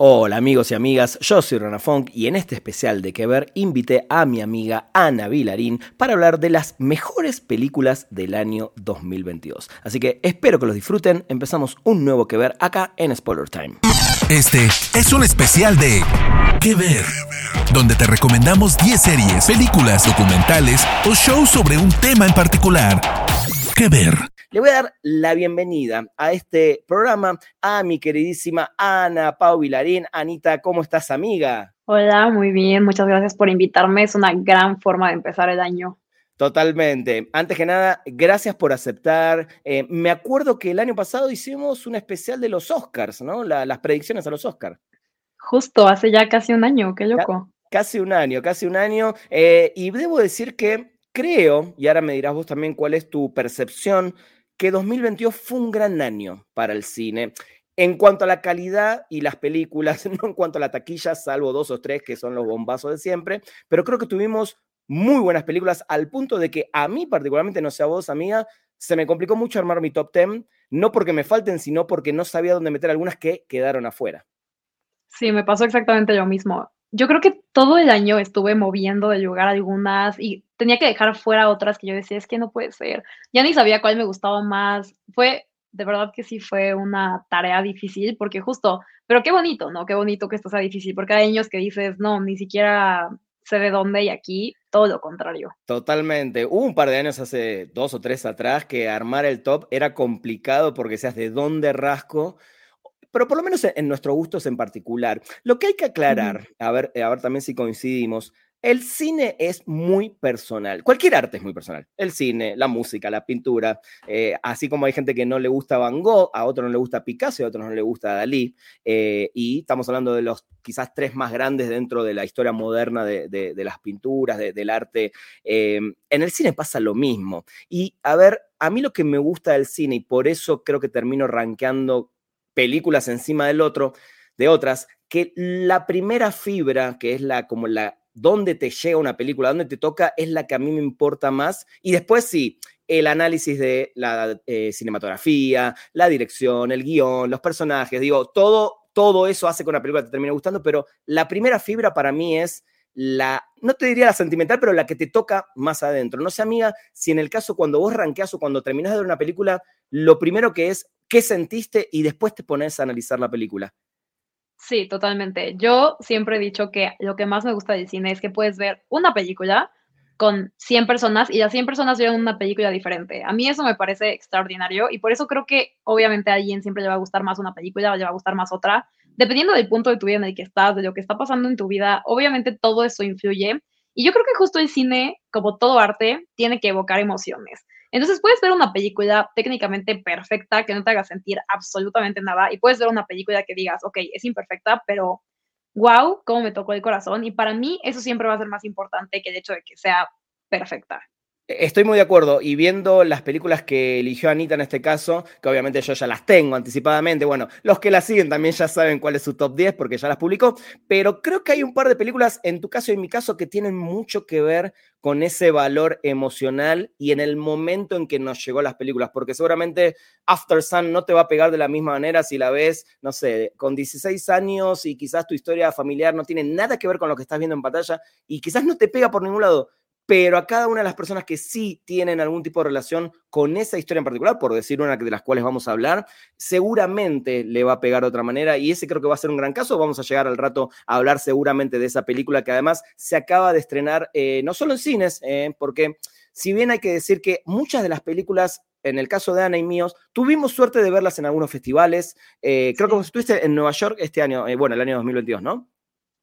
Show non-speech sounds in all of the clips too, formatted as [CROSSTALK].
Hola amigos y amigas, yo soy Rana Funk y en este especial de Que Ver invité a mi amiga Ana Vilarín para hablar de las mejores películas del año 2022. Así que espero que los disfruten, empezamos un nuevo Que Ver acá en Spoiler Time. Este es un especial de Que Ver, donde te recomendamos 10 series, películas, documentales o shows sobre un tema en particular. Que Ver. Le voy a dar la bienvenida a este programa a mi queridísima Ana Pau Vilarín. Anita, ¿cómo estás, amiga? Hola, muy bien, muchas gracias por invitarme. Es una gran forma de empezar el año. Totalmente. Antes que nada, gracias por aceptar. Eh, me acuerdo que el año pasado hicimos un especial de los Oscars, ¿no? las predicciones a los Oscars. Justo, hace ya casi un año, qué loco. casi un año, casi un año. Eh, y debo decir que creo, y ahora me dirás vos también cuál es tu percepción, que 2022 fue un gran año para el cine. En cuanto a la calidad y las películas, [LAUGHS] no en cuanto a la taquilla, salvo dos o tres que son los bombazos de siempre, pero creo que tuvimos muy buenas películas al punto de que a mí particularmente, no sé a vos, amiga, se me complicó mucho armar mi top 10, no porque me falten, sino porque no sabía dónde meter algunas que quedaron afuera. Sí, me pasó exactamente lo mismo. Yo creo que todo el año estuve moviendo de lugar algunas y tenía que dejar fuera otras que yo decía, es que no puede ser. Ya ni sabía cuál me gustaba más. Fue, de verdad que sí fue una tarea difícil porque justo, pero qué bonito, ¿no? Qué bonito que esto sea difícil porque hay años que dices, no, ni siquiera sé de dónde y aquí todo lo contrario. Totalmente. Hubo un par de años hace dos o tres atrás que armar el top era complicado porque seas de dónde rasco pero por lo menos en, nuestros gustos en particular. Lo que hay que aclarar, a ver, a ver también si coincidimos, el cine es muy personal. Cualquier arte es muy personal. El cine, la música, la pintura. Eh, así como hay gente que no le gusta Van Gogh, a otro no le gusta Picasso a otro no le gusta Dalí. Eh, y estamos hablando de los quizás tres más grandes dentro de la historia moderna de, las pinturas, del arte. Eh, en el cine pasa lo mismo. Y a ver, a mí lo que me gusta del cine, y por eso creo que termino rankeando películas encima del otro, de otras, que la primera fibra, que es la como la dónde te llega una película, dónde te toca, es la que a mí me importa más. Y después sí, el análisis de la eh, cinematografía, la dirección, el guion, los personajes, digo, todo, todo eso hace que una película te termine gustando, pero la primera fibra para mí es la, no te diría la sentimental, pero la que te toca más adentro. No sé, amiga, si en el caso cuando vos ranqueas o cuando terminas de ver una película, lo primero que es qué sentiste y después te pones a analizar la película. Sí, totalmente. Yo siempre he dicho que lo que más me gusta del cine es que puedes ver una película con 100 personas y las 100 personas vieron una película diferente. A mí eso me parece extraordinario y por eso creo que obviamente a alguien siempre le va a gustar más una película o le va a gustar más otra. Dependiendo del punto de tu vida en el que estás, de lo que está pasando en tu vida, obviamente todo eso influye. Y yo creo que justo el cine, como todo arte, tiene que evocar emociones. Entonces puedes ver una película técnicamente perfecta que no te haga sentir absolutamente nada y puedes ver una película que digas, ok, es imperfecta, pero wow, cómo me tocó el corazón. Y para mí eso siempre va a ser más importante que el hecho de que sea perfecta. Estoy muy de acuerdo y viendo las películas que eligió Anita en este caso, que obviamente yo ya las tengo anticipadamente, bueno, los que la siguen también ya saben cuál es su top 10 porque ya las publicó, pero creo que hay un par de películas en tu caso y en mi caso que tienen mucho que ver con ese valor emocional y en el momento en que nos llegó las películas, porque seguramente After Sun no te va a pegar de la misma manera si la ves, no sé, con 16 años y quizás tu historia familiar no tiene nada que ver con lo que estás viendo en pantalla y quizás no te pega por ningún lado pero a cada una de las personas que sí tienen algún tipo de relación con esa historia en particular, por decir una de las cuales vamos a hablar, seguramente le va a pegar de otra manera y ese creo que va a ser un gran caso. Vamos a llegar al rato a hablar seguramente de esa película que además se acaba de estrenar eh, no solo en cines, eh, porque si bien hay que decir que muchas de las películas en el caso de Ana y míos, tuvimos suerte de verlas en algunos festivales. Eh, creo que vos estuviste en Nueva York este año, bueno, el año 2022, ¿no?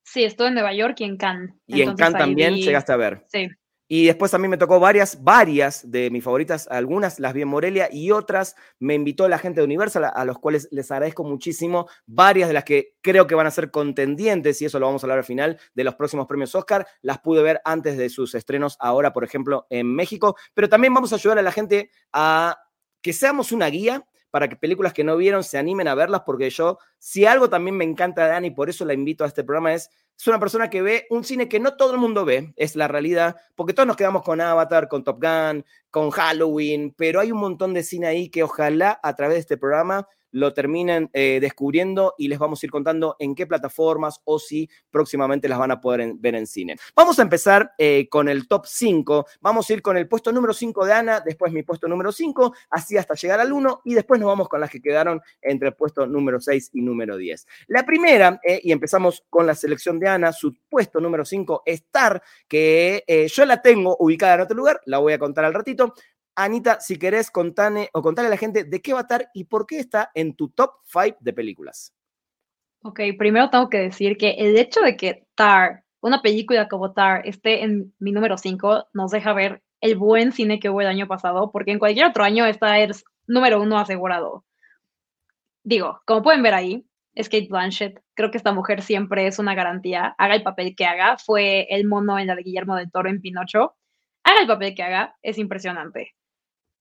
Sí, estuve en Nueva York y en Cannes. Y en Cannes también llegaste a ver. Sí. Y después mí me tocó varias, varias de mis favoritas, algunas las vi en Morelia y otras me invitó la gente de Universal, a, los cuales les agradezco muchísimo. Varias de las que creo que van a ser contendientes, y eso lo vamos a hablar al final, de los próximos premios Oscar, las pude ver antes de sus estrenos ahora, por ejemplo, en México. Pero también vamos a ayudar a la gente a que seamos una guía para que películas que no vieron se animen a verlas, porque yo, si algo también me encanta de por eso la invito a este programa, es, es una persona que ve un cine que no todo el mundo ve, es la realidad, porque todos nos quedamos con Avatar, con Top Gun, con Halloween, pero hay un montón de cine ahí que ojalá a través de este programa lo terminen eh, descubriendo y les vamos a ir contando en qué plataformas o si próximamente las van a poder ver en cine. Vamos a empezar eh, con el top 5. Vamos a ir con el puesto número 5 de Ana, después mi puesto número 5, así hasta llegar al 1 y después nos vamos con las que quedaron entre el puesto número 6 y número 10. La primera, eh, y empezamos con la selección de Ana, su puesto número 5, Star, que yo la tengo ubicada en otro lugar, la voy a contar al ratito, Anita, si querés, contane o contale a la gente de qué va a estar y por qué está en tu top 5 de películas. Ok, primero tengo que decir que el hecho de que Tar, una película como Tar, esté en mi número 5, nos deja ver el buen cine que hubo el año pasado, porque en cualquier otro año esta es número uno asegurado. Digo, como pueden ver ahí, es Kate Blanchett. Creo que esta mujer siempre es una garantía. Haga el papel que haga. Fue el mono en la de Guillermo del Toro en Pinocho. Haga el papel que haga. Es impresionante.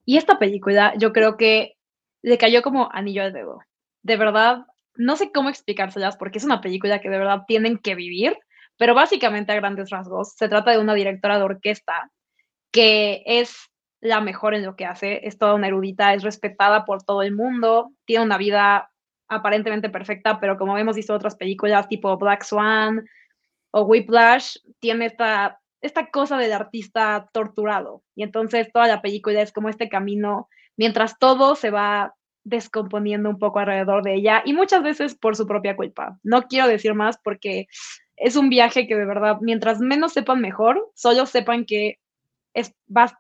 Y esta película yo creo que le cayó como anillo al dedo. De verdad, no sé cómo explicárselas porque es una película que de verdad tienen que vivir, pero básicamente a grandes rasgos se trata de una directora de orquesta que es la mejor en lo que hace, es toda una erudita, es respetada por todo el mundo, tiene una vida aparentemente perfecta, pero como hemos visto otras películas tipo Black Swan o Whiplash, tiene esta esta cosa del artista torturado. Y entonces toda la película es como este camino mientras todo se va descomponiendo un poco alrededor de ella y muchas veces por su propia culpa. No quiero decir más porque es un viaje que de verdad, mientras menos sepan mejor, solo sepan que es,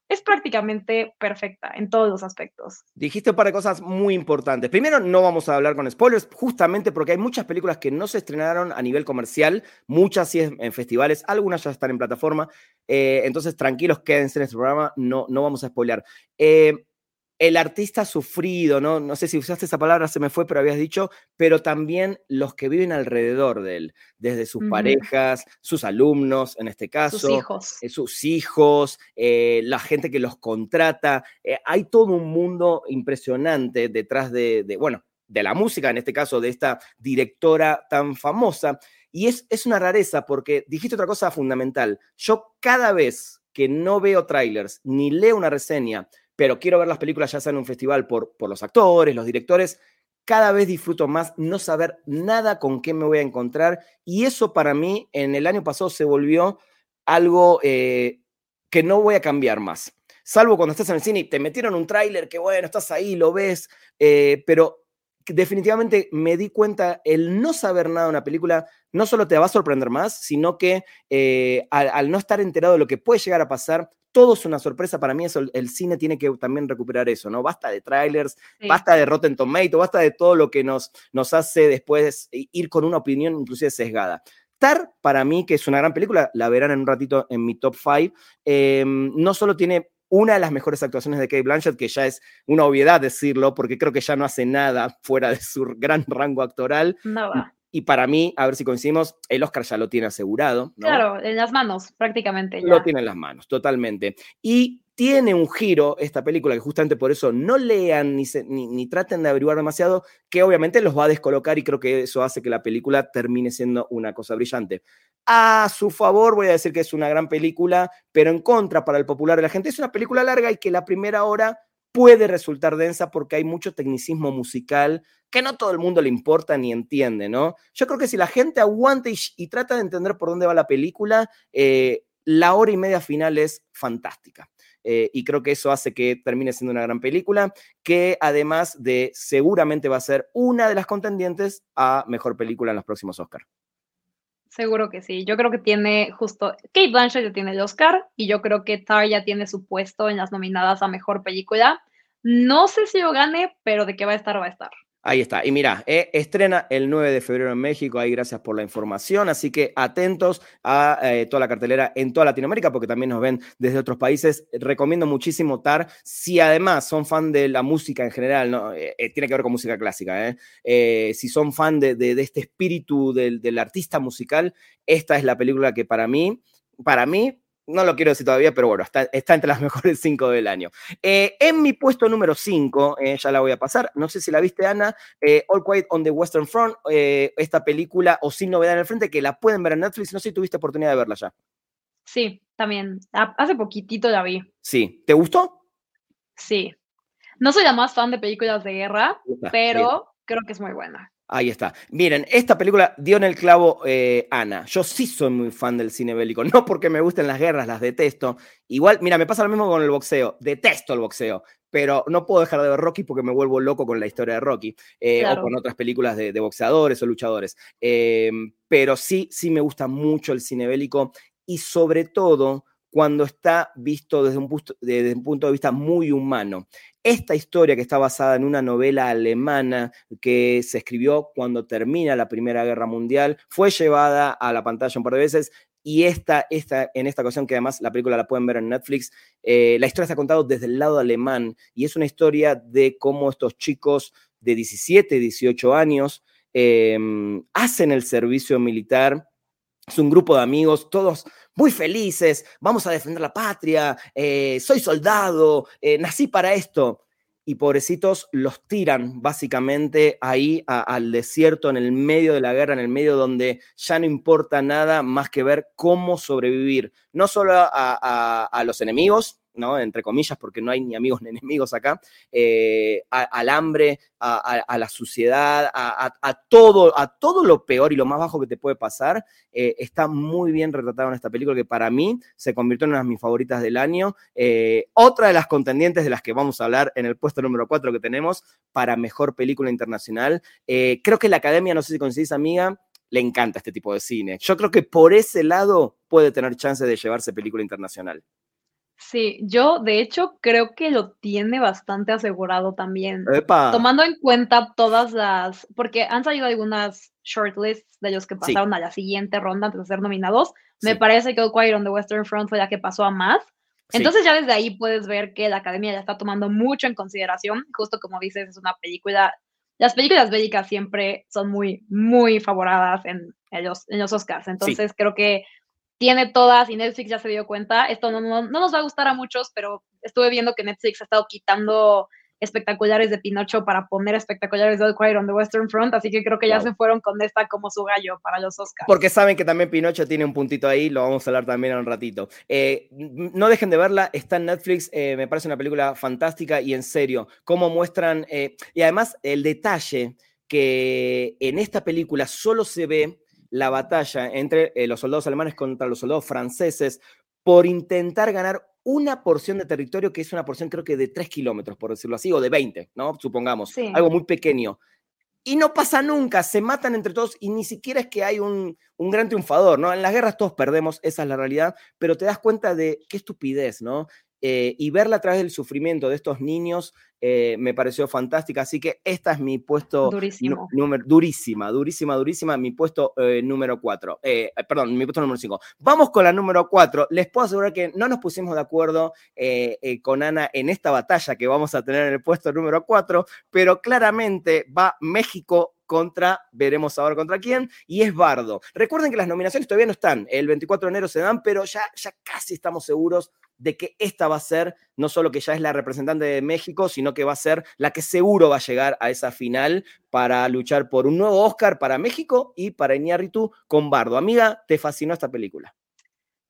es prácticamente perfecta en todos los aspectos. Dijiste un par de cosas muy importantes. Primero, no vamos a hablar con spoilers, justamente porque hay muchas películas que no se estrenaron a nivel comercial, muchas sí en festivales, algunas ya están en plataforma. Eh, entonces, tranquilos, quédense en este programa, no, no vamos a spoilear. Eh, el artista sufrido, ¿no? No sé si usaste esa palabra, se me fue, pero habías dicho, pero también los que viven alrededor de él, desde sus parejas, sus alumnos, en este caso. Sus hijos. Eh, sus hijos, eh, la gente que los contrata. Eh, hay todo un mundo impresionante detrás de, bueno, de la música, en este caso, de esta directora tan famosa. Y es, es una rareza porque dijiste otra cosa fundamental. Yo cada vez que no veo trailers ni leo una reseña, pero quiero ver las películas ya sea en un festival por, por los actores, los directores, cada vez disfruto más no saber nada con qué me voy a encontrar y eso para mí en el año pasado se volvió algo eh, que no voy a cambiar más. Salvo cuando estás en el cine y te metieron un tráiler que bueno, estás ahí, lo ves, eh, pero definitivamente me di cuenta, el no saber nada de una película no solo te va a sorprender más, sino que eh, al, no estar enterado de lo que puede llegar a pasar, todo es una sorpresa. Para mí eso, el cine tiene que también recuperar eso, ¿no? Basta de trailers, basta de Rotten Tomato, basta de todo lo que nos, nos hace después ir con una opinión inclusive sesgada. Tar, para mí, que es una gran película, la verán en un ratito en mi top 5, em, no solo tiene una de las mejores actuaciones de Kate Blanchett, que ya es una obviedad decirlo, porque creo que ya no hace nada fuera de su gran rango actoral. Nada. Y para mí, a ver si coincidimos, el Oscar ya lo tiene asegurado. Claro, en las manos, prácticamente. Lo tiene en las manos, totalmente. Y tiene un giro esta película, que justamente por eso no lean ni, ni, traten de averiguar demasiado, que obviamente los va a descolocar y creo que eso hace que la película termine siendo una cosa brillante. A su favor voy a decir que es una gran película, pero en contra para el popular de la gente es una película larga y que la primera hora puede resultar densa porque hay mucho tecnicismo musical que no todo el mundo le importa ni entiende, ¿no? Yo creo que si la gente aguanta y, trata de entender por dónde va la película, eh, la hora y media final es fantástica. Eh, y creo que eso hace que termine siendo una gran película, que además de seguramente va a ser una de las contendientes a mejor película en los próximos Oscars. Seguro que sí. Yo creo que tiene justo. Kate Blanchett ya tiene el Oscar y yo creo que Tar ya tiene su puesto en las nominadas a mejor película. No sé si lo gane, pero de qué va a estar, va a estar. Ahí está. Y mira, eh, estrena el 9 de febrero en México. Ahí gracias por la información. Así que atentos a eh, toda la cartelera en toda Latinoamérica, porque también nos ven desde otros países. Recomiendo muchísimo TAR. Si además son fan de la música en general, ¿no? Eh, tiene que ver con música clásica. si son fan de, de, este espíritu del, del artista musical, esta es la película que para mí, para mí, no lo quiero decir todavía, pero bueno, está, entre las [LAUGHS] mejores cinco del año. Eh, en mi puesto número cinco, eh, ya la voy a pasar, no sé si la viste, Ana, eh, All Quiet on the Western Front, esta película o Sin Novedad en el Frente, que la pueden ver en Netflix, no sé si tuviste oportunidad de verla ya. Sí, también. Hace poquitito la vi. Sí. ¿Te gustó? Sí. No soy la más fan de películas de guerra, pero creo que es muy buena. Ahí está. Miren, esta película dio en el clavo eh, Ana. Yo sí soy muy fan del cine bélico, [LAUGHS] no porque me gusten las guerras, las detesto. Igual, mira, me pasa lo mismo con el boxeo. Detesto el boxeo, pero no puedo dejar de ver Rocky porque me vuelvo loco con la historia de Rocky eh, o con otras películas de, boxeadores o luchadores. Em, pero sí, sí me gusta mucho el cine bélico y sobre todo cuando está visto desde un, desde un punto de vista muy humano. Esta historia que está basada en una novela alemana que se escribió cuando termina la Primera Guerra Mundial, fue llevada a la pantalla un par de veces y esta, esta, en esta ocasión, que además la película la pueden ver en Netflix, eh, la historia está contada desde el lado alemán y es una historia de cómo estos chicos de 17, 18 años em, hacen el servicio militar. Es un grupo de amigos, todos muy felices, vamos a defender la patria, eh, soy soldado, eh, nací para esto. Y pobrecitos los tiran básicamente ahí al desierto, en el medio de la guerra, en el medio donde ya no importa nada más que ver cómo sobrevivir, no solo a los enemigos, ¿no? Entre comillas, porque no hay ni amigos ni enemigos acá, eh, al hambre, a, la suciedad, a, todo, a todo lo peor y lo más bajo que te puede pasar, eh, está muy bien retratado en esta película que para mí se convirtió en una de mis favoritas del año. Eh, otra de las contendientes de las que vamos a hablar en el puesto número 4 que tenemos para mejor película internacional. creo que la academia, no sé si coincidís, amiga, le encanta este tipo de cine. Yo creo que por ese lado puede tener chance de llevarse película internacional. Sí, yo de hecho creo que lo tiene bastante asegurado también. Tomando en cuenta todas las, porque han salido algunas shortlists de ellos que pasaron a la siguiente ronda antes de ser nominados. Me parece que Quiet on the Western Front fue la que pasó a más. Entonces ya desde ahí puedes ver que la academia ya está tomando mucho en consideración, justo como dices, es una película, las películas bélicas siempre son muy, muy favoradas en, ellos, en los Oscars. Entonces creo que tiene todas y Netflix ya se dio cuenta. Esto no, no, nos va a gustar a muchos, pero estuve viendo que Netflix ha estado quitando espectaculares de Pinocho para poner espectaculares de All Quiet on the Western Front, así que creo que ya se fueron con esta como su gallo para los Oscars. Porque saben que también Pinocho tiene un puntito ahí, lo vamos a hablar también en un ratito. Eh, no dejen de verla, está en Netflix, eh, me parece una película fantástica y en serio, cómo muestran, eh, y además el detalle que en esta película solo se ve la batalla entre eh, los soldados alemanes contra los soldados franceses por intentar ganar una porción de territorio que es una porción creo que de 3 kilómetros, por decirlo así, o de 20, ¿no? Supongamos, algo muy pequeño. Y no pasa nunca, se matan entre todos y ni siquiera es que hay un, un, gran triunfador, ¿no? En las guerras todos perdemos, esa es la realidad, pero te das cuenta de qué estupidez, ¿no? Eh, y verla a través del sufrimiento de estos niños eh, me pareció fantástica. Así que esta es mi puesto número durísima, durísima, durísima, mi puesto eh, número 4. perdón, mi puesto número 5. Vamos con la número 4. Les puedo asegurar que no nos pusimos de acuerdo con Ana en esta batalla que vamos a tener en el puesto número 4, pero claramente va México contra, veremos ahora contra quién, y es Bardo. Recuerden que las nominaciones todavía no están, el 24 de enero se dan, pero ya, ya casi estamos seguros de que esta va a ser no solo que ya es la representante de México, sino que va a ser la que seguro va a llegar a esa final para luchar por un nuevo Oscar para México y para Iñárritu con Bardo. Amiga, ¿te fascinó esta película?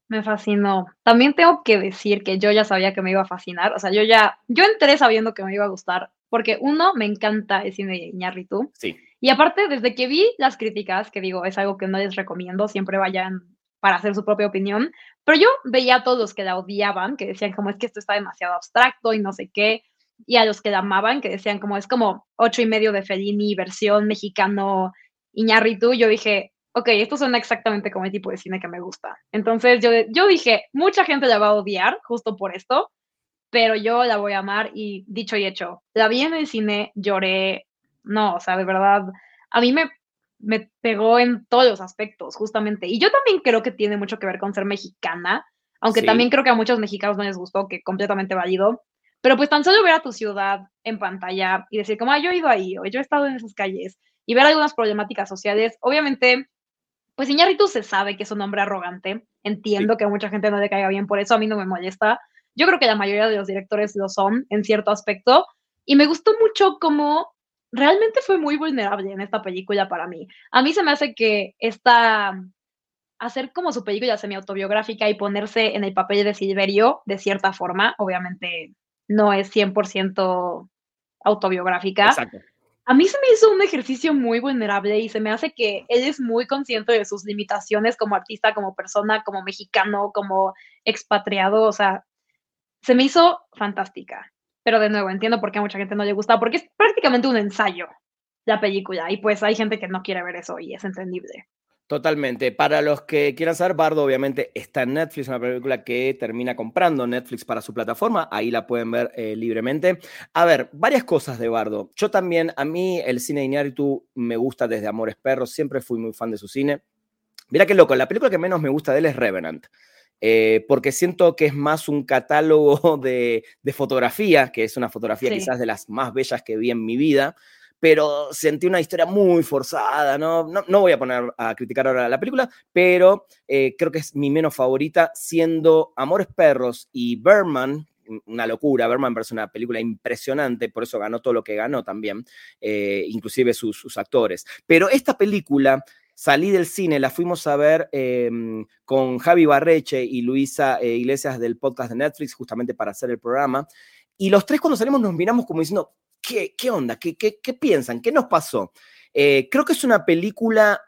Me fascinó. También tengo que decir que yo ya sabía que me iba a fascinar. O sea, yo ya, yo entré sabiendo que me iba a gustar, porque uno, me encanta el cine de Iñárritu. Sí. Y aparte, desde que vi las críticas, que digo, es algo que no les recomiendo, siempre vayan para hacer su propia opinión, pero yo veía a todos los que la odiaban, que decían como es que esto está demasiado abstracto y no sé qué, y a los que la amaban, que decían como es como ocho y medio de Fellini, versión mexicano Iñarritu, yo dije, ok, esto suena exactamente como el tipo de cine que me gusta. Entonces yo, yo dije, mucha gente la va a odiar justo por esto, pero yo la voy a amar y dicho y hecho, la vi en el cine, lloré, no, o sea, de verdad, a mí me me pegó en todos los aspectos, justamente. Y yo también creo que tiene mucho que ver con ser mexicana, aunque también creo que a muchos mexicanos no les gustó, que completamente válido. Pero pues tan solo ver a tu ciudad en pantalla y decir como, ah, yo he ido ahí, o yo he estado en esas calles, y ver algunas problemáticas sociales, obviamente, pues Iñárritu se sabe que es un hombre arrogante, entiendo que a mucha gente no le caiga bien por eso, a mí no me molesta. Yo creo que la mayoría de los directores lo son en cierto aspecto, y me gustó mucho cómo realmente fue muy vulnerable en esta película para mí. A mí se me hace que esta hacer como su película semi-autobiográfica y ponerse en el papel de Silverio, de cierta forma, obviamente no es 100% autobiográfica. A mí se me hizo un ejercicio muy vulnerable y se me hace que él es muy consciente de sus limitaciones como artista, como persona, como mexicano, como expatriado. O sea, se me hizo fantástica. Pero de nuevo, entiendo por qué a mucha gente no le gusta, porque es prácticamente un ensayo la película. Y pues hay gente que no quiere ver eso y es entendible. Totalmente. Para los que quieran saber, Bardo obviamente está en Netflix, una película que termina comprando Netflix para su plataforma, ahí la pueden ver eh, libremente. A ver, varias cosas de Bardo. Yo también, a mí el cine de Iñárritu me gusta desde Amores Perros, siempre fui muy fan de su cine. Mira qué loco, la película que menos me gusta de él es Revenant. Eh, porque siento que es más un catálogo [LAUGHS] de, fotografía, que es una fotografía quizás de las más bellas que vi en mi vida, pero sentí una historia muy forzada, ¿no? No, voy a poner a criticar ahora la película, pero eh, creo que es mi menos favorita, siendo Amores Perros y Berman, una locura, Berman parece una película impresionante, por eso ganó todo lo que ganó también, eh, inclusive sus, actores. Pero esta película salí del cine, la fuimos a ver em, con Javi Barreche y Luisa eh, Iglesias del podcast de Netflix, justamente para hacer el programa. Y los tres cuando salimos nos miramos como diciendo, ¿qué, onda? ¿Qué, qué, piensan? ¿Qué nos pasó? Eh, creo que es una película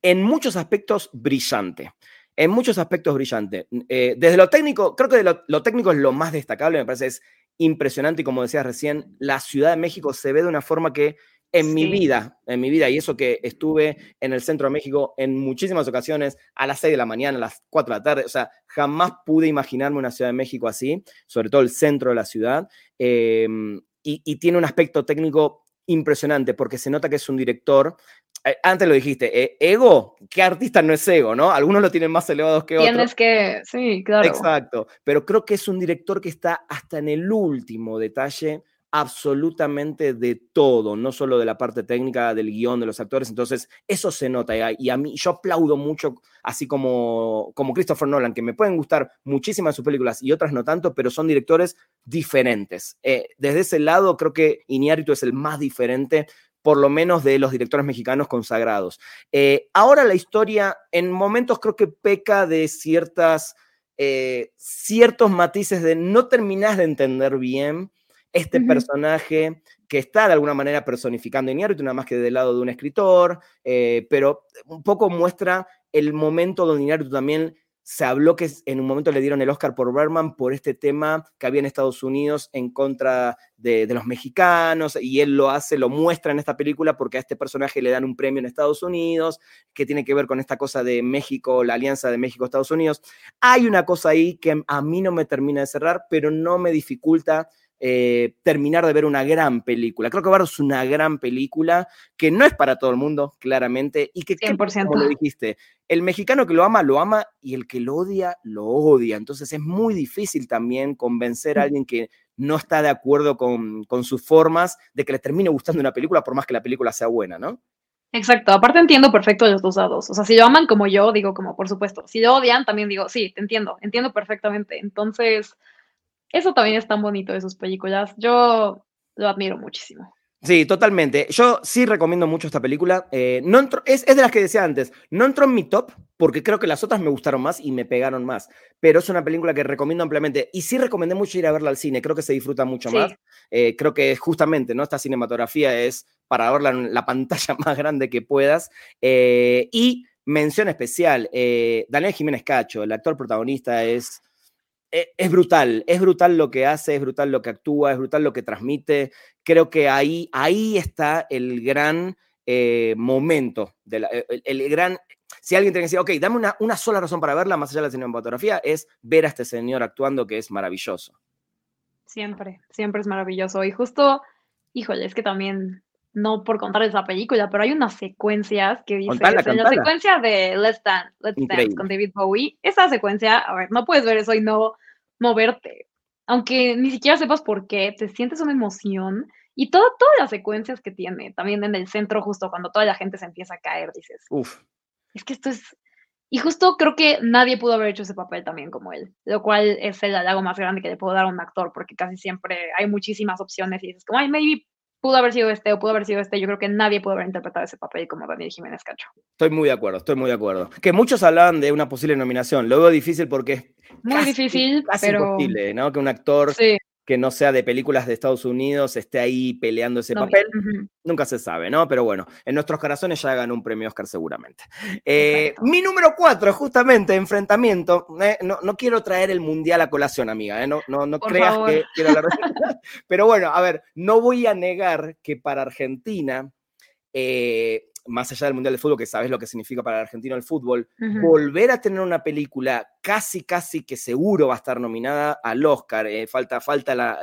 en muchos aspectos brillante. En muchos aspectos brillante. Eh, desde lo técnico, creo que lo, técnico es lo más destacable, me parece es impresionante y como decías recién, la Ciudad de México se ve de una forma que en mi vida, en mi vida, y eso que estuve en el centro de México en muchísimas ocasiones, a las 6 de la mañana, a las 4 de la tarde, o sea, jamás pude imaginarme una Ciudad de México así, sobre todo el centro de la ciudad. Eh, y, tiene un aspecto técnico impresionante porque se nota que es un director. Eh, antes lo dijiste, eh, ego, ¿qué artista no es ego, no? Algunos lo tienen más elevados que otros. Tienes que, sí, claro. Exacto, pero creo que es un director que está hasta en el último detalle absolutamente de todo, no solo de la parte técnica del guion de los actores, entonces eso se nota y a mí yo aplaudo mucho, así como, como Christopher Nolan, que me pueden gustar muchísimas sus películas y otras no tanto, pero son directores diferentes. Eh, desde ese lado creo que Iñárritu es el más diferente por lo menos de los directores mexicanos consagrados. Eh, ahora la historia en momentos creo que peca de ciertas, eh, ciertos matices de no terminas de entender bien este personaje que está de alguna manera personificando a Iñárritu, nada más que del lado de un escritor, eh, pero un poco muestra el momento donde Iñárritu también se habló que en un momento le dieron el Oscar por Berman por este tema que había en Estados Unidos en contra de, de, los mexicanos, y él lo hace, lo muestra en esta película porque a este personaje le dan un premio en Estados Unidos, que tiene que ver con esta cosa de México, la alianza de México-Estados Unidos. Hay una cosa ahí que a mí no me termina de cerrar, pero no me dificulta eh, terminar de ver una gran película. Creo que Bardo es una gran película que no es para todo el mundo, claramente, y que, 100%. como lo dijiste, el mexicano que lo ama, lo ama, y el que lo odia, lo odia. Entonces es muy difícil también convencer a alguien que no está de acuerdo con, con sus formas de que le termine gustando una película, por más que la película sea buena, ¿no? Exacto, aparte entiendo perfecto los dos lados. O sea, si lo aman como yo, digo como por supuesto. Si lo odian, también digo, sí, te entiendo, entiendo perfectamente. Entonces, eso también es tan bonito de sus películas. Yo lo admiro muchísimo. Sí, totalmente. Yo sí recomiendo mucho esta película. Eh, no es, de las que decía antes. No entró en mi top porque creo que las otras me gustaron más y me pegaron más. Pero es una película que recomiendo ampliamente. Y sí recomendé mucho ir a verla al cine. Creo que se disfruta mucho más. Eh, creo que justamente ¿no? esta cinematografía es para verla en la [LAUGHS] pantalla más grande que puedas. Eh, y mención especial, Daniel Jiménez Cacho, el actor protagonista, es es brutal, es brutal lo que hace, es brutal lo que actúa, es brutal lo que transmite. Creo que ahí, ahí está el gran eh, momento, de el, gran... Si alguien tiene que decir, ok, dame una, una sola razón para verla, más allá de la cinematografía, es ver a este señor actuando que es maravilloso. Siempre, siempre es maravilloso. Y justo, híjole, es que también no por contar esa película, pero hay unas secuencias que dice, la secuencia de Let's Dance, Let's Dance con David Bowie, esa secuencia, a ver, no puedes ver eso y no moverte, aunque ni siquiera sepas por qué, te sientes una emoción y todas las secuencias que tiene, también en el centro justo cuando toda la gente se empieza a caer, dices, Uf. es que esto es... Y justo creo que nadie pudo haber hecho ese papel también como él, lo cual es el halago más grande que le puedo dar a un actor, porque casi siempre hay muchísimas opciones y dices como, ay, maybe pudo haber sido este o pudo haber sido este. Yo creo que nadie pudo haber interpretado ese papel como Daniel Jiménez Cacho. Estoy muy de acuerdo, estoy muy de acuerdo. Que muchos hablaban de una posible nominación. Lo veo difícil porque es muy difícil, casi pero imposible, ¿no? Que un actor que no sea de películas de Estados Unidos esté ahí peleando ese papel. Nunca se sabe, ¿no? Pero bueno, en nuestros corazones ya ganó un premio Oscar seguramente. Eh, mi número cuatro, justamente, enfrentamiento. Eh, no, quiero traer el mundial a colación, amiga. ¿eh? No, no, no creas que quiero hablar de... [LAUGHS] Pero bueno, a ver, no voy a negar que para Argentina más allá del Mundial de Fútbol, que sabes lo que significa para el argentino el fútbol, volver a tener una película casi, casi que seguro va a estar nominada al Oscar. Eh, falta falta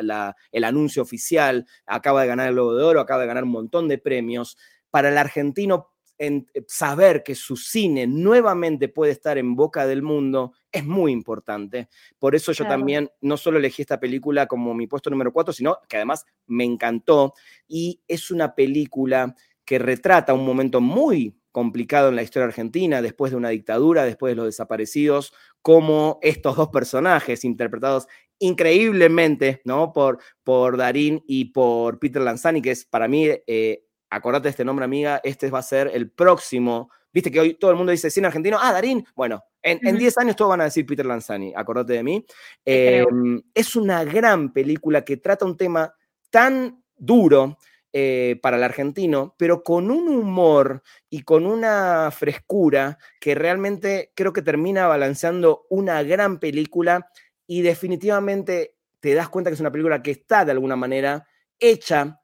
el anuncio oficial, acaba de ganar el Globo de Oro, acaba de ganar un montón de premios. Para el argentino, en, eh, saber que su cine nuevamente puede estar en boca del mundo es muy importante. Por eso yo también no solo elegí esta película como mi puesto número cuatro, sino que además me encantó y es una película que retrata un momento muy complicado en la historia argentina, después de una dictadura, después de los desaparecidos, como estos dos personajes interpretados increíblemente, ¿no? Por, por Darín y por Peter Lanzani, que es para mí, eh, acordate de este nombre, amiga, este va a ser el próximo. Viste que hoy todo el mundo dice cine argentino, ah, Darín, bueno, en 10 años todos van a decir Peter Lanzani, acordate de mí. Em, es una gran película que trata un tema tan duro, eh, para el argentino, pero con un humor y con una frescura que realmente creo que termina balanceando una gran película y definitivamente te das cuenta que es una película que está de alguna manera hecha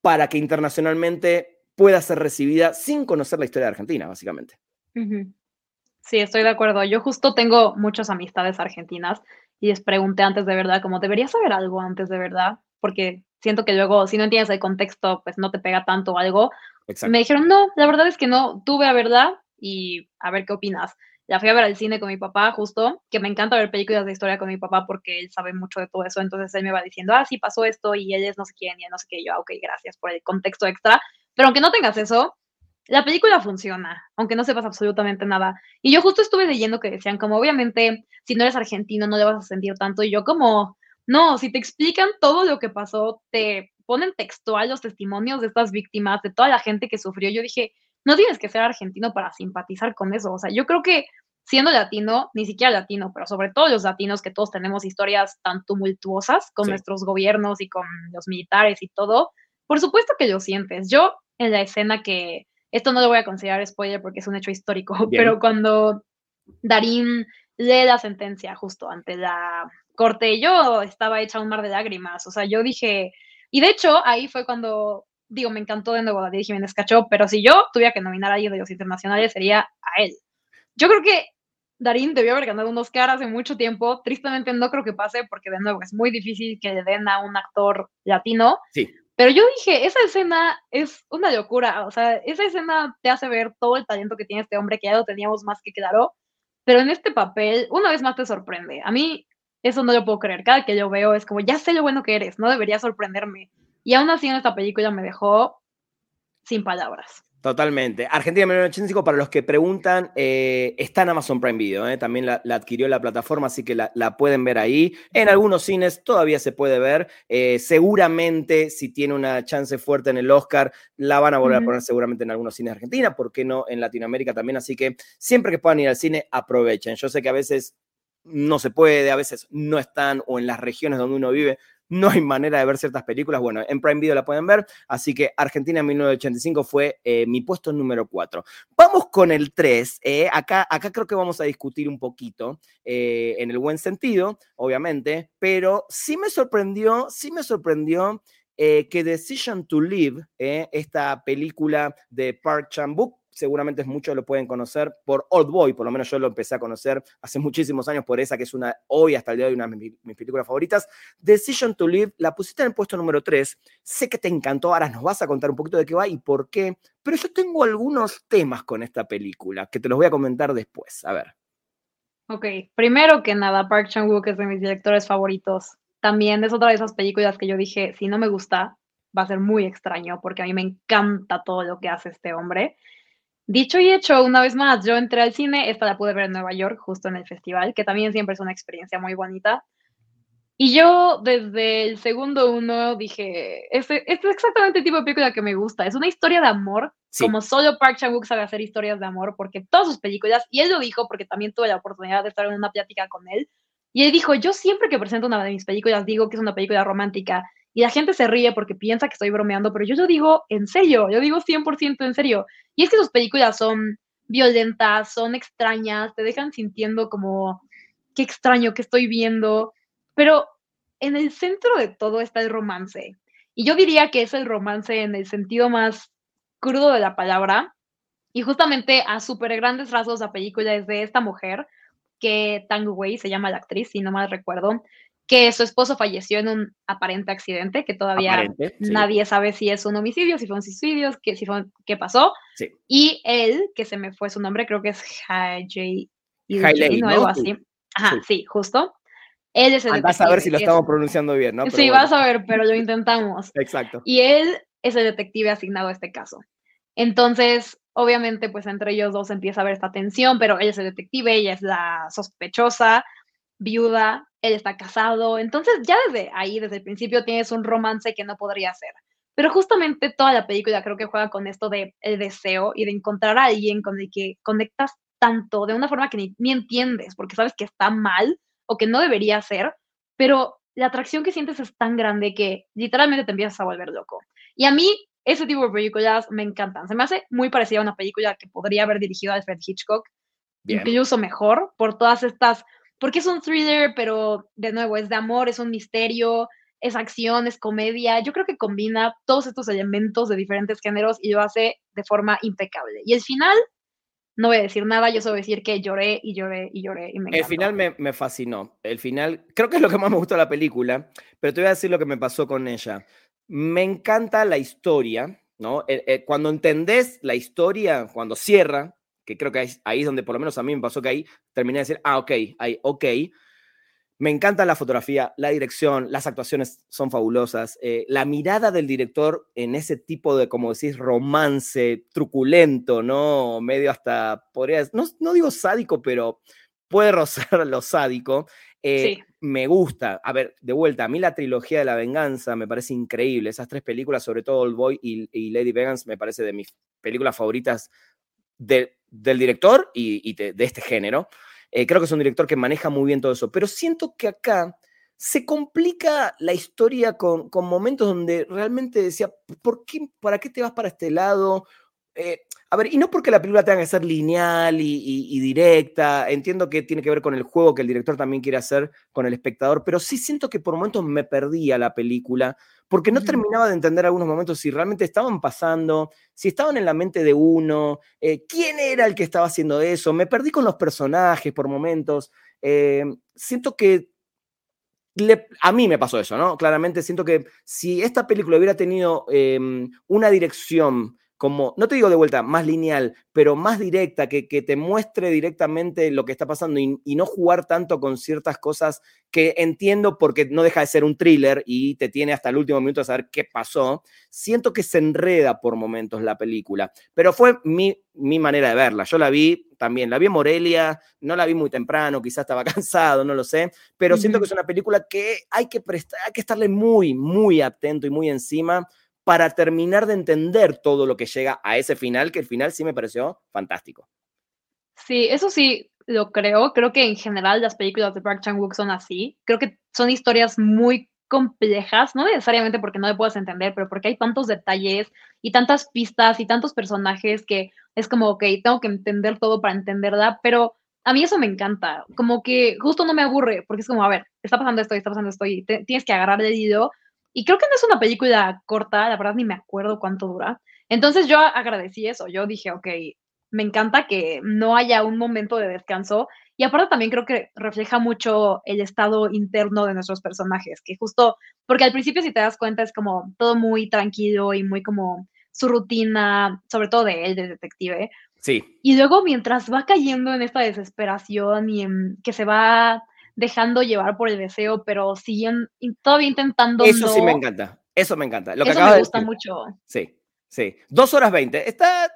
para que internacionalmente pueda ser recibida sin conocer la historia de Argentina, básicamente. Sí, estoy de acuerdo. Yo justo tengo muchas amistades argentinas y les pregunté antes de verdad, como deberías saber algo antes de verdad, porque siento que luego, si no entiendes el contexto, pues no te pega tanto algo. Me dijeron, no, la verdad es que no, tuve a verdad y a ver qué opinas. Ya fui a ver al cine con mi papá, justo, que me encanta ver películas de historia con mi papá porque él sabe mucho de todo eso. Entonces él me va diciendo, ah, sí pasó esto y él es no sé quién y él no sé qué. Y yo, ah, ok, gracias por el contexto extra. Pero aunque no tengas eso, la película funciona, aunque no sepas absolutamente nada. Y yo justo estuve leyendo que decían, como obviamente, si no eres argentino, no le vas a sentir tanto. Y yo, como, no, si te explican todo lo que pasó, te ponen textual los testimonios de estas víctimas, de toda la gente que sufrió, yo dije, no tienes que ser argentino para simpatizar con eso. O sea, yo creo que siendo latino, ni siquiera latino, pero sobre todo los latinos que todos tenemos historias tan tumultuosas con nuestros gobiernos y con los militares y todo, por supuesto que lo sientes. Yo en la escena que, esto no lo voy a considerar spoiler porque es un hecho histórico, pero cuando Darín lee la sentencia justo ante la corte, yo estaba hecha un mar de lágrimas, o sea, yo dije, y de hecho ahí fue cuando, digo, me encantó de nuevo David Jiménez Cacho, pero si yo tuviera que nominar a alguien de los internacionales sería a él. Yo creo que Darín debió haber ganado un Oscar hace mucho tiempo, tristemente no creo que pase porque de nuevo es muy difícil que le den a un actor latino. Sí. Pero yo dije, esa escena es una locura, o sea, esa escena te hace ver todo el talento que tiene este hombre, que ya lo teníamos más que claro, pero en este papel, una vez más te sorprende. A mí eso no lo puedo creer. Cada que yo veo es como, ya sé lo bueno que eres, no debería sorprenderme. Y aún así en esta película me dejó sin palabras. Totalmente. Argentina 1985, para los que preguntan, eh, está en Amazon Prime Video. Eh, también la, adquirió la plataforma, así que la, pueden ver ahí. En algunos cines todavía se puede ver. Eh, seguramente, si tiene una chance fuerte en el Oscar, la van a volver a poner seguramente en algunos cines de Argentina, ¿por qué no en Latinoamérica también? Así que siempre que puedan ir al cine, aprovechen. Yo sé que a veces no se puede, a veces no están o en las regiones donde uno vive no hay manera de ver ciertas películas. Bueno, en Prime Video la pueden ver, así que Argentina 1985 fue eh, mi puesto número 4. Vamos con el 3. Eh, acá, acá creo que vamos a discutir un poquito, eh, en el buen sentido, obviamente, pero sí me sorprendió, sí me sorprendió que Decision to Live, esta película de Park Chan-wook, seguramente muchos lo pueden conocer por Old Boy, por lo menos yo lo empecé a conocer hace muchísimos años por esa que es una, hoy hasta el día de hoy, una de mis, películas favoritas. Decision to Live, la pusiste en el puesto número 3, sé que te encantó, ahora nos vas a contar un poquito de qué va y por qué, pero yo tengo algunos temas con esta película que te los voy a comentar después, a ver. Ok, primero que nada, Park Chan-wook es de mis directores favoritos. También es otra de esas películas que yo dije, si no me gusta, va a ser muy extraño porque a mí me encanta todo lo que hace este hombre. Dicho y hecho, una vez más, yo entré al cine, esta la pude ver en Nueva York, justo en el festival, que también siempre es una experiencia muy bonita. Y yo desde el segundo uno dije, este, este es exactamente el tipo de película que me gusta. Es una historia de amor, como solo Park Chan-wook sabe hacer historias de amor, porque todas sus películas, y él lo dijo porque también tuve la oportunidad de estar en una plática con él, Y él dijo, yo siempre que presento una de mis películas digo que es una película romántica y la gente se ríe porque piensa que estoy bromeando, pero yo lo digo en serio, yo digo 100% en serio. Y es que sus películas son violentas, son extrañas, te dejan sintiendo como, qué extraño que estoy viendo, pero en el centro de todo está el romance. Y yo diría que es el romance en el sentido más crudo de la palabra. Y justamente a súper grandes rasgos la película es de esta mujer, que Tang Wei se llama la actriz, si no mal recuerdo, que su esposo falleció en un aparente accidente, que todavía nadie sabe si es un homicidio, si fue un suicidio, que, si fue, qué pasó. Y él, que se me fue su nombre, creo que es Jay, o algo así. Ajá, sí. justo. Él es el Vas a ver si lo estamos pronunciando bien, ¿no? sí, vas a ver, pero lo intentamos. [LAUGHS] Exacto. Y él es el detective asignado a este caso. Entonces, obviamente, pues entre ellos dos empieza a haber esta tensión, pero él es el detective, ella es la sospechosa, viuda, él está casado, entonces ya desde ahí, desde el principio, tienes un romance que no podría ser. Pero justamente toda la película creo que juega con esto de el deseo y de encontrar a alguien con el que conectas tanto de una forma que ni, ni entiendes, porque sabes que está mal o que no debería ser, pero la atracción que sientes es tan grande que literalmente te empiezas a volver loco. Y a mí ese tipo de películas me encantan. Se me hace muy parecida a una película que podría haber dirigido Alfred Hitchcock, Bien. incluso mejor, por todas estas porque es un thriller, pero de nuevo es de amor, es un misterio, es acción, es comedia. Yo creo que combina todos estos elementos de diferentes géneros y lo hace de forma impecable. Y el final, no voy a decir nada, yo solo voy a decir que lloré y lloré y lloré. Y me el final me, fascinó. El final, creo que es lo que más me gustó de la película, pero te voy a decir lo que me pasó con ella. Me encanta la historia, ¿no? Eh, eh, cuando entendés la historia, cuando cierra, que creo que ahí, es donde por lo menos a mí me pasó que ahí terminé de decir, ah, ok, ahí, ok. Me encanta la fotografía, la dirección, las actuaciones son fabulosas. Eh, la mirada del director en ese tipo de, como decís, romance truculento, ¿no? Medio hasta, podría, no, no digo sádico, pero puede [LAUGHS] rozar lo sádico. Eh, me gusta. A ver, de vuelta, a mí la trilogía de la venganza me parece increíble. Esas tres películas, sobre todo Old Boy y, Lady Vegans, me parece de mis películas favoritas de, del director y, de, este género. Eh, creo que es un director que maneja muy bien todo eso, pero siento que acá se complica la historia con, momentos donde realmente decía, ¿por qué, ¿para qué te vas para este lado? Eh, a ver, y no porque la película tenga que ser lineal y, directa, entiendo que tiene que ver con el juego que el director también quiere hacer con el espectador, pero sí siento que por momentos me perdía la película, porque no terminaba de entender algunos momentos si realmente estaban pasando, si estaban en la mente de uno, eh, quién era el que estaba haciendo eso, me perdí con los personajes por momentos, eh, siento que a mí me pasó eso, ¿no? Claramente siento que si esta película hubiera tenido em, una dirección como, no te digo de vuelta, más lineal, pero más directa, que, que te muestre directamente lo que está pasando y, y, no jugar tanto con ciertas cosas que entiendo porque no deja de ser un thriller y te tiene hasta el último minuto a saber qué pasó. Siento que se enreda por momentos la película, pero fue mi, mi manera de verla. Yo la vi también, la vi en Morelia, no la vi muy temprano, quizás estaba [LAUGHS] cansado, no lo sé, pero siento que es una película que hay que prestar, hay que estarle muy, muy atento y muy encima para terminar de entender todo lo que llega a ese final, que el final sí me pareció fantástico. Sí, eso sí lo creo. Creo que en general las películas de Park Chan-wook son así. Creo que son historias muy complejas, no necesariamente porque no le puedas entender, pero porque hay tantos detalles y tantas pistas y tantos personajes que es como, ok, tengo que entender todo para entenderla, pero a mí eso me encanta, como que justo no me aburre, porque es como, a ver, está pasando esto, está pasando esto, y tienes que agarrar el hilo y creo que no es una película corta, la verdad ni me acuerdo cuánto dura. Entonces yo agradecí eso, yo dije, ok, me encanta que no haya un momento de descanso. Y aparte también creo que refleja mucho el estado interno de nuestros personajes, que justo, porque al principio si te das cuenta es como todo muy tranquilo y muy como su rutina, sobre todo de él, de detective. Sí. Y luego mientras va cayendo en esta desesperación y en que se va dejando llevar por el deseo, pero siguen todavía intentando. Eso sí me encanta. Eso me encanta. Lo que Eso me gusta mucho. Sí, sí. Dos horas veinte. Está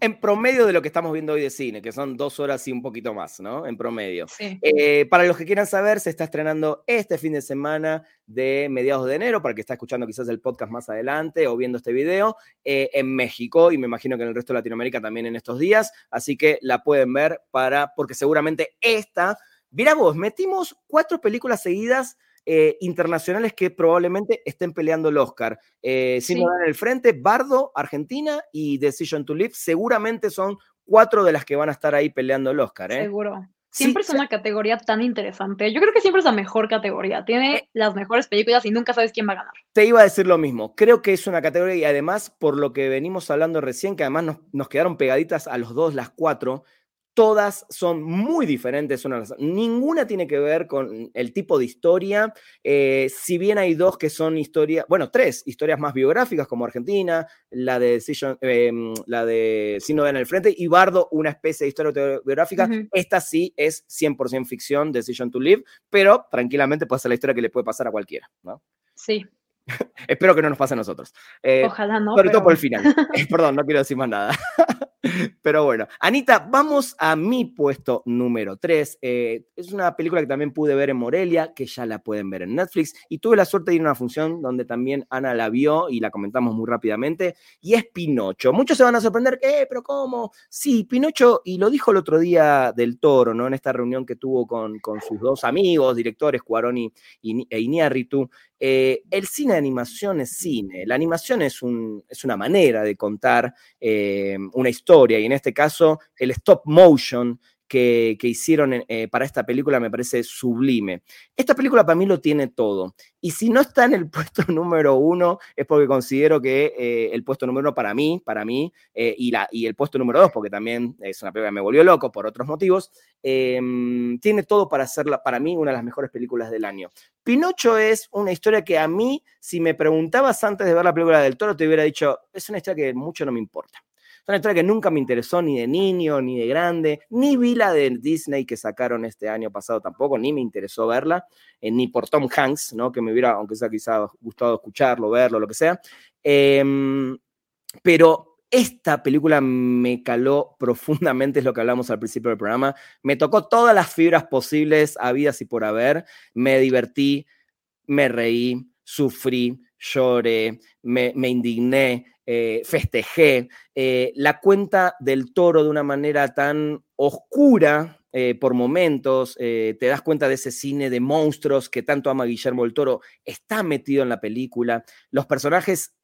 en promedio de lo que estamos viendo hoy de cine, que son dos horas y un poquito más, ¿no? En promedio. Eh, para los que quieran saber, se está estrenando este fin de semana de mediados de enero, para el que está escuchando quizás el podcast más adelante o viendo este video, eh, en México y me imagino que en el resto de Latinoamérica también en estos días. Así que la pueden ver para, porque seguramente esta Mira vos, metimos cuatro películas seguidas eh, internacionales que probablemente estén peleando el Oscar. Eh, sin sí. en el frente, Bardo, Argentina y Decision to Live seguramente son cuatro de las que van a estar ahí peleando el Oscar. ¿eh? Seguro. Siempre sí, es una categoría tan interesante. Yo creo que siempre es la mejor categoría. Tiene las mejores películas y nunca sabes quién va a ganar. Te iba a decir lo mismo. Creo que es una categoría y además, por lo que venimos hablando recién, que además nos, nos quedaron pegaditas a los dos las cuatro, todas son muy diferentes una Ninguna tiene que ver con el tipo de historia. Eh, si bien hay dos que son historias, bueno, tres historias más biográficas como Argentina, la de Decision, eh, la de Sin en el frente y Bardo, una especie de historia biográfica. Uh -huh. Esta sí es 100% ficción, Decision to Live, pero tranquilamente puede ser la historia que le puede pasar a cualquiera, ¿no? Sí. [LAUGHS] Espero que no nos pase a nosotros. Eh, Ojalá no. Sobre pero... todo por el final. [LAUGHS] Perdón, no quiero decir más nada. [LAUGHS] Pero bueno, Anita, vamos a mi puesto número 3. Eh, es una película que también pude ver en Morelia, que ya la pueden ver en Netflix. Y tuve la suerte de ir a una función donde también Ana la vio y la comentamos muy rápidamente. Y es Pinocho. Muchos se van a sorprender, ¿qué? ¿Pero cómo? Sí, Pinocho, y lo dijo el otro día del Toro, ¿no? En esta reunión que tuvo con, con sus dos amigos, directores, Cuarón y, y, e. Eh, el cine de animación es cine. La animación es, un, es una manera de contar eh, una historia y en este caso el stop motion que, que hicieron eh, para esta película me parece sublime. Esta película para mí lo tiene todo. Y si no está en el [LAUGHS] puesto número uno, es porque considero que eh, el puesto número uno para mí, para mí, eh, y, la, y el puesto número dos, porque también es una película que me volvió loco por otros motivos, eh, tiene todo para ser, para mí, una de las mejores películas del año. Pinocho es una historia que a mí, si me preguntabas antes de ver la película del toro, te hubiera dicho, es una historia que mucho no me importa. Es una historia que nunca me interesó ni de niño, ni de grande, ni vi la de Disney que sacaron este año pasado tampoco, ni me interesó verla, eh, ni por Tom Hanks, ¿no? Que me hubiera, aunque sea quizá gustado escucharlo, verlo, lo que sea. Eh, pero esta película me caló [LAUGHS] profundamente, es lo que hablamos al principio del programa. Me tocó todas las fibras posibles, habidas y por haber. Me divertí, me reí, sufrí, lloré, me, indigné, eh, festejé, eh, la cuenta del toro de una manera tan oscura eh, por momentos, te das cuenta de ese cine de monstruos que tanto ama Guillermo el Toro, está metido en la película, los personajes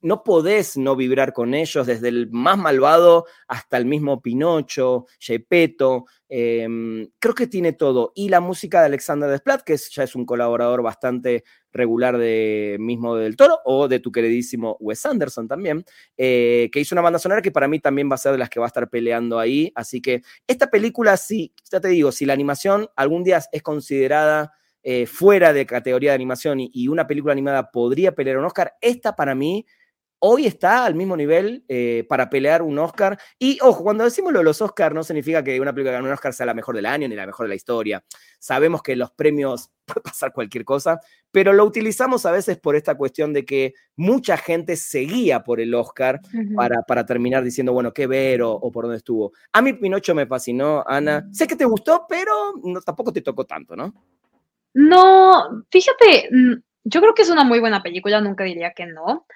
no podés no vibrar con ellos, desde el más malvado hasta el mismo Pinocho, Gepetto, eh, creo que tiene todo. Y la música de Alexander Desplat, que es, ya es un colaborador bastante regular de mismo del Toro, o de tu queridísimo Wes Anderson también, eh, que hizo una banda sonora que para mí también va a ser de las que va a estar peleando ahí. Así que esta película, sí, ya te digo, si la animación algún día es considerada... Eh, fuera de categoría de animación y, y, una película animada podría pelear un Oscar, esta para mí hoy está al mismo nivel eh, para pelear un Oscar. Y ojo, cuando decimos lo de los Oscars, no significa que una película que gane un Oscar sea la mejor del año ni la mejor de la historia. Sabemos que los premios [LAUGHS] puede pasar cualquier cosa, pero lo utilizamos a veces por esta cuestión de que mucha gente seguía por el Oscar uh -huh. para, para, terminar diciendo, bueno, qué ver o, o, por dónde estuvo. A mí Pinocho me fascinó, Ana. Sé que te gustó, pero no, tampoco te tocó tanto, ¿no? No, fíjate, mm, yo creo que es una muy buena película, nunca diría que no.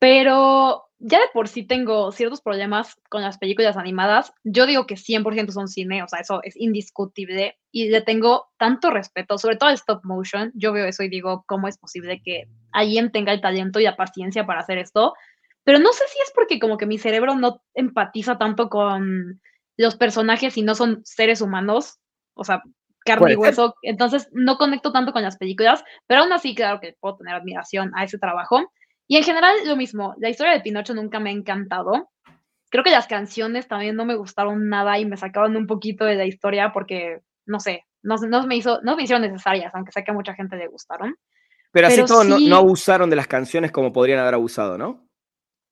Pero ya de por sí tengo ciertos problemas con las películas animadas. Yo digo que 100% son cine, o sea, eso es indiscutible y le tengo tanto respeto, sobre todo el stop motion. Yo veo eso y digo, ¿cómo es posible que alguien tenga el talento y la paciencia para hacer esto? Pero no sé si es porque como que mi cerebro no empatiza tanto con los personajes y no son seres humanos, o sea, carne y hueso, entonces no conecto tanto con las películas, pero aún así, claro que puedo tener admiración a ese trabajo. Y en general, lo mismo, la historia de Pinocho nunca me ha encantado. Creo que las canciones también no me gustaron nada y me sacaban un poquito de la historia porque, no sé, no, no, me, hizo, no me hicieron necesarias, aunque sé que a mucha gente le gustaron. Pero, así todo sí, no, no, abusaron de las canciones como podrían haber abusado, ¿no?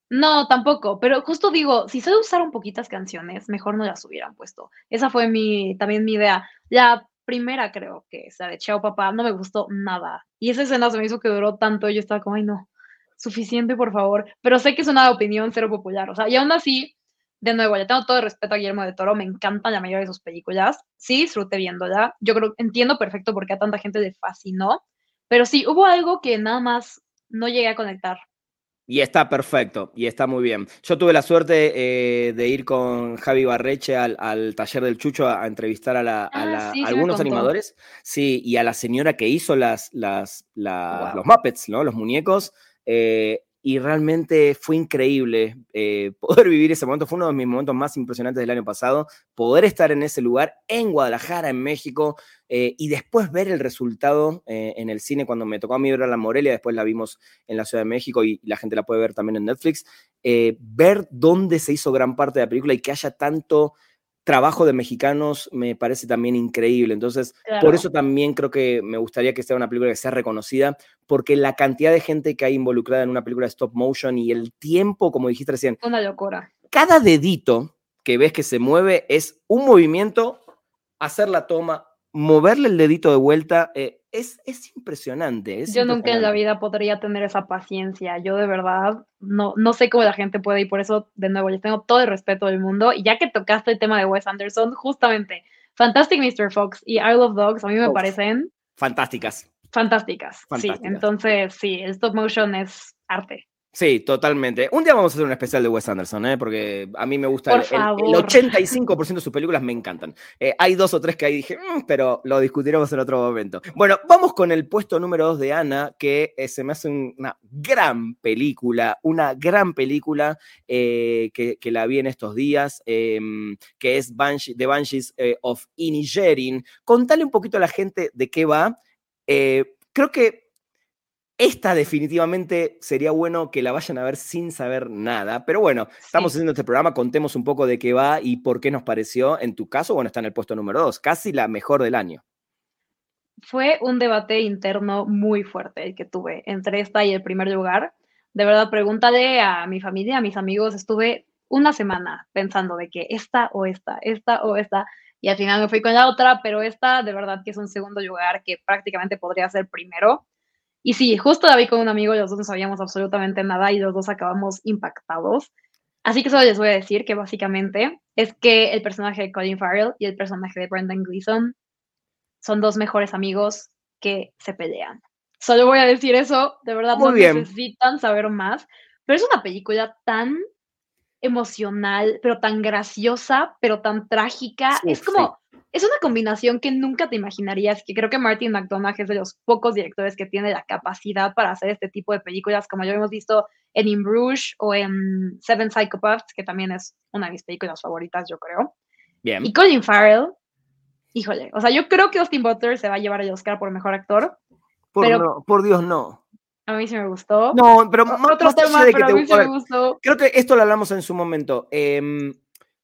No, tampoco, pero justo digo, si se usaron poquitas canciones, mejor no las hubieran puesto. Esa fue mi, también mi idea. La primera creo que es la de Chao Papá, no me gustó nada. Y esa escena se me hizo que duró tanto, yo estaba como, ay no, suficiente, por favor. Pero sé que es una opinión cero popular. O sea, y aún así, de nuevo, ya tengo todo el respeto a Guillermo de Toro, me encantan la mayoría de sus películas. Sí, disfruté viéndola. Yo creo, entiendo perfecto por qué a tanta gente le fascinó. Pero sí, hubo algo que nada más no llegué a conectar. Y está perfecto, y está muy bien. Yo tuve la suerte eh, de ir con Javi Barreche al, taller del Chucho a, entrevistar a, ah, algunos animadores, sí, y a la señora que hizo las, las, los Muppets, ¿no? Los muñecos. Eh, y realmente fue increíble eh, [LAUGHS] poder vivir ese momento. Fue uno de mis momentos más impresionantes del año pasado, poder estar en ese lugar, en Guadalajara, en México, eh, y después ver el resultado eh, en el cine cuando me tocó a mí ver a la Morelia, después la vimos en la Ciudad de México y la gente la puede ver también en Netflix, ver dónde se hizo gran parte de la película y que haya tanto trabajo de mexicanos me parece también increíble. Entonces, por eso también creo que me gustaría que sea una película que sea reconocida, porque la cantidad de gente que hay involucrada en una película de stop motion y el tiempo, como dijiste recién. Una locura. Cada dedito que ves que se mueve es un movimiento, hacer la toma, moverle el dedito de vuelta. Eh, es, impresionante. yo nunca en la vida podría tener esa paciencia. Yo de verdad no, no sé cómo la gente puede y por eso, de nuevo, yo tengo todo el respeto del mundo. Y ya que tocaste el tema de Wes Anderson, justamente, Fantastic Mr. Fox y I Love Dogs a mí me parecen... Fantásticas. Fantásticas. Fantásticas. Sí, entonces sí, el stop motion es arte. Sí, totalmente. Un día vamos a hacer un especial de Wes Anderson, ¿eh? porque a mí me gusta. el, 85% de sus películas me encantan. Eh, hay dos o tres que ahí dije, mm", pero lo discutiremos en otro momento. Bueno, vamos con el puesto número dos de Ana, que eh, se me hace una gran película, una gran película eh, que, la vi en estos días, em, que es The Banshees of Inisherin. Contale un poquito a la gente de qué va. creo que esta definitivamente sería bueno que la vayan a ver sin saber nada, pero bueno, estamos haciendo este programa, contemos un poco de qué va y por qué nos pareció, en tu caso, bueno, está en el puesto número dos, casi la mejor del año. Fue un debate interno muy fuerte el que tuve entre esta y el primer lugar. De verdad, pregúntale a mi familia, a mis amigos, estuve una semana pensando de que esta o esta, esta o esta, y al final me fui con la otra, pero esta de verdad que es un segundo lugar que prácticamente podría ser primero y sí, justo la vi con un amigo y los dos no sabíamos absolutamente nada y los dos acabamos impactados. Así que solo les voy a decir que básicamente es que el personaje de Colin Farrell y el personaje de Brendan Gleeson son dos mejores amigos que se pelean. Solo voy a decir eso, de verdad no necesitan saber más, pero es una película tan emocional, pero tan graciosa, pero tan trágica. es como, es una combinación que nunca te imaginarías, que creo que Martin McDonagh es de los pocos directores que tiene la capacidad para hacer este tipo de películas, como ya hemos visto en In Bruges o en Seven Psychopaths, que también es una de mis películas favoritas, yo creo. Bien. Y Colin Farrell, híjole, o sea, yo creo que Austin Butler se va a llevar el Oscar por Mejor Actor. Por, pero, por Dios, no. A mí sí me gustó. No, pero otro tema, pero a mí sí me gustó. Creo que esto lo hablamos en su momento. Eh,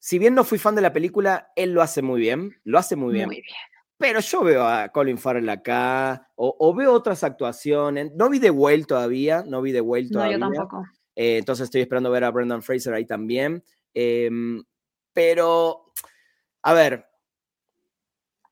si bien no fui fan de la película, él lo hace muy bien, lo hace muy bien. Muy bien. Pero yo veo a Colin Farrell acá, o, veo otras actuaciones. No vi The Whale todavía, no vi The Whale todavía. No, yo tampoco. Eh, entonces estoy esperando ver a Brendan Fraser ahí también. Em, pero, a ver,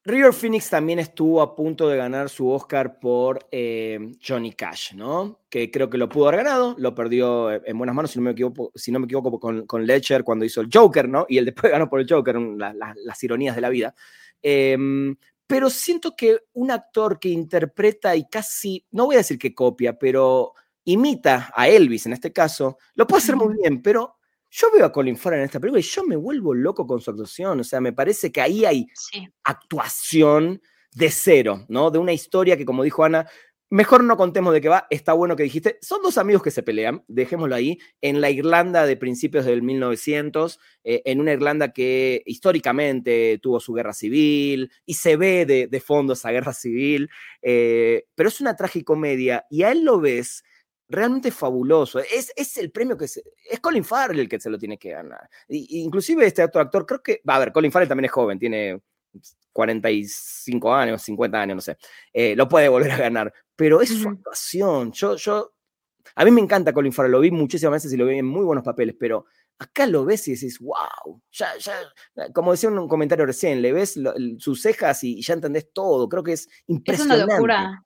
River Phoenix también estuvo a punto de ganar su Oscar por eh, Johnny Cash, ¿no? Que creo que lo pudo haber ganado, lo perdió en buenas manos, si no me equivoco, si no me equivoco con, con Ledger cuando hizo el Joker, ¿no? Y él después [LAUGHS] ganó por el Joker, las ironías de la vida. Em, pero siento que un actor que interpreta y casi, no voy a decir que copia, pero imita a Elvis en este caso, lo puede hacer muy bien, pero yo veo a Colin Farrell en esta película y yo me vuelvo loco con su actuación. O sea, me parece que ahí hay actuación de cero, ¿no? De una historia que, como dijo Ana, mejor no contemos de qué va. Está bueno que dijiste. Son dos amigos que se pelean, dejémoslo ahí, en la Irlanda de principios del 1900, eh, en una Irlanda que históricamente tuvo su guerra civil y se ve de, fondo esa guerra civil. Eh, pero es una tragicomedia y a él lo ves realmente fabuloso. Es, es el premio que se, es Colin Farrell el que se lo tiene que ganar. inclusive este otro actor, creo que, va a ver, Colin Farrell también es joven, tiene 45 años, 50 años, no sé. Eh, lo puede volver a ganar, pero es su actuación. Yo, yo, a mí me encanta Colin Farrell, lo vi muchísimas veces y lo vi en muy buenos papeles, pero acá lo ves y dices, wow, ya, ya, como decía en un comentario recién, le ves sus cejas y, ya entendés todo. Creo que es impresionante. Es una locura.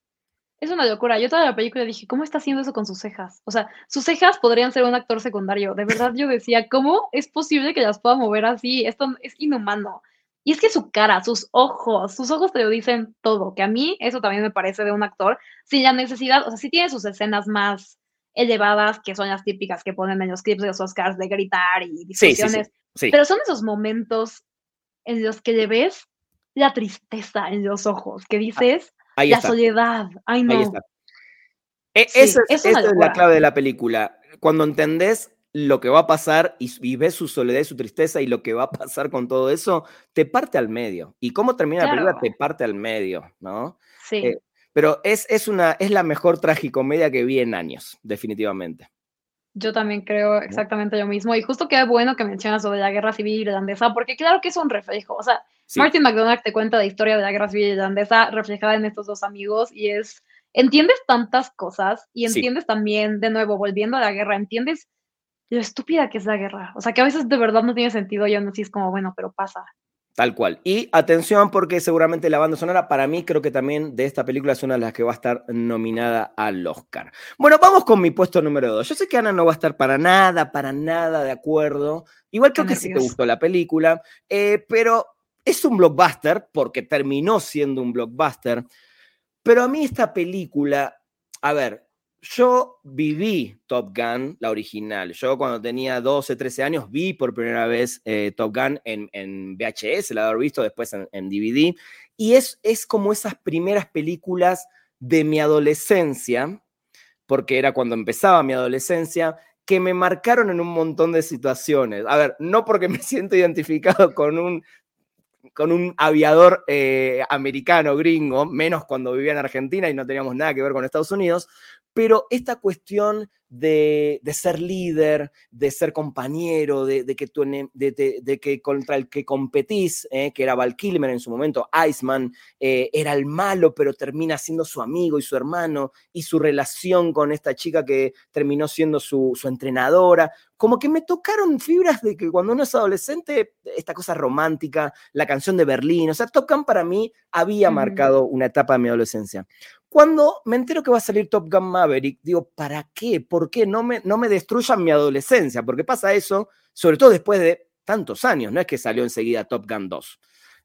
Es una locura. Yo toda la película dije, ¿cómo está haciendo eso con sus cejas? O sea, sus cejas podrían ser un actor secundario. De verdad, yo decía, ¿cómo es posible que las pueda mover así? Esto es inhumano. Y es que su cara, sus ojos, sus ojos te lo dicen todo, que a mí eso también me parece de un actor, sin la necesidad, o sea, sí tiene sus escenas más elevadas, que son las típicas que ponen en los clips de los Oscars de gritar y discusiones. Pero son esos momentos en los que le ves la tristeza en los ojos, que dices, la soledad, ay no. E, esa es, la clave de la película. Cuando entendés lo que va a pasar y, ves su soledad y su tristeza y lo que va a pasar con todo eso, te parte al medio. Y cómo termina la película, te parte al medio, ¿no? Sí. Eh, pero es, es, una, es la mejor tragicomedia que vi en años, definitivamente. Yo también creo exactamente lo mismo. Y justo qué bueno que mencionas sobre la guerra civil irlandesa, porque claro que es un reflejo. O sea, Martin McDonagh te cuenta la historia de la guerra civil irlandesa reflejada en estos dos amigos y es, entiendes tantas cosas y entiendes también, de nuevo, volviendo a la guerra, entiendes lo estúpida que es la guerra. O sea, que a veces de verdad no tiene sentido y aún así es como, bueno, pero pasa. Tal cual. Y atención porque seguramente la banda sonora para mí creo que también de esta película es una de las que va a estar nominada al Oscar. Bueno, vamos con mi puesto número dos. Yo sé que Ana no va a estar para nada, para nada de acuerdo. Igual creo que sí te gustó la película, eh, pero es un blockbuster porque terminó siendo un blockbuster. Pero a mí esta película, a ver, yo viví Top Gun, la original. Yo cuando tenía 12, 13 años vi por primera vez eh, Top Gun en, VHS, la haber visto después en, DVD. Y es, es como esas primeras películas de mi adolescencia, porque era cuando empezaba mi adolescencia, que me marcaron en un montón de situaciones. A ver, no porque me [LAUGHS] siento identificado con un con un aviador eh, americano, gringo, menos cuando vivía en Argentina y no teníamos nada que ver con Estados Unidos, pero esta cuestión de, ser líder, de ser compañero, de, que, de, que contra el que competís, eh, que era Val Kilmer en su momento, Iceman, eh, era el malo, pero termina siendo su amigo y su hermano, y su relación con esta chica que terminó siendo su, su entrenadora. Como que me tocaron fibras de que cuando uno es adolescente, esta cosa romántica, la canción de Berlín, o sea, Tocan para mí había marcado una etapa de mi adolescencia. Cuando me entero que va a salir Top Gun Maverick, digo, ¿para qué? ¿Por qué no me, no me destruyan mi adolescencia? Porque pasa eso, sobre todo después de tantos años, no es que salió enseguida Top Gun 2.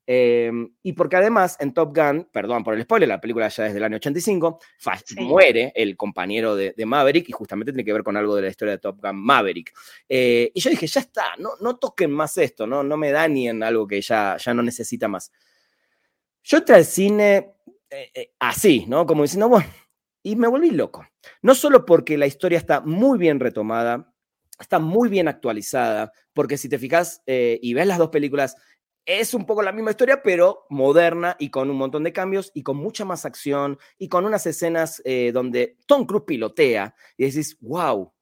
Em, y porque además en Top Gun, perdón por el spoiler, la película ya desde el año 85, muere el compañero de, Maverick y justamente tiene que ver con algo de la historia de Top Gun Maverick. Eh, y yo dije, ya está, no, no toquen más esto, no, no me dañen algo que ya, ya no necesita más. Yo entré al cine eh, eh, así, ¿no? Como diciendo, bueno, y me volví loco. No solo porque la historia está muy bien retomada, está muy bien actualizada, porque si te fijas eh, y ves las dos películas, es un poco la misma historia, pero moderna y con un montón de cambios y con mucha más acción y con unas escenas donde Tom Cruise pilotea y decís, wow,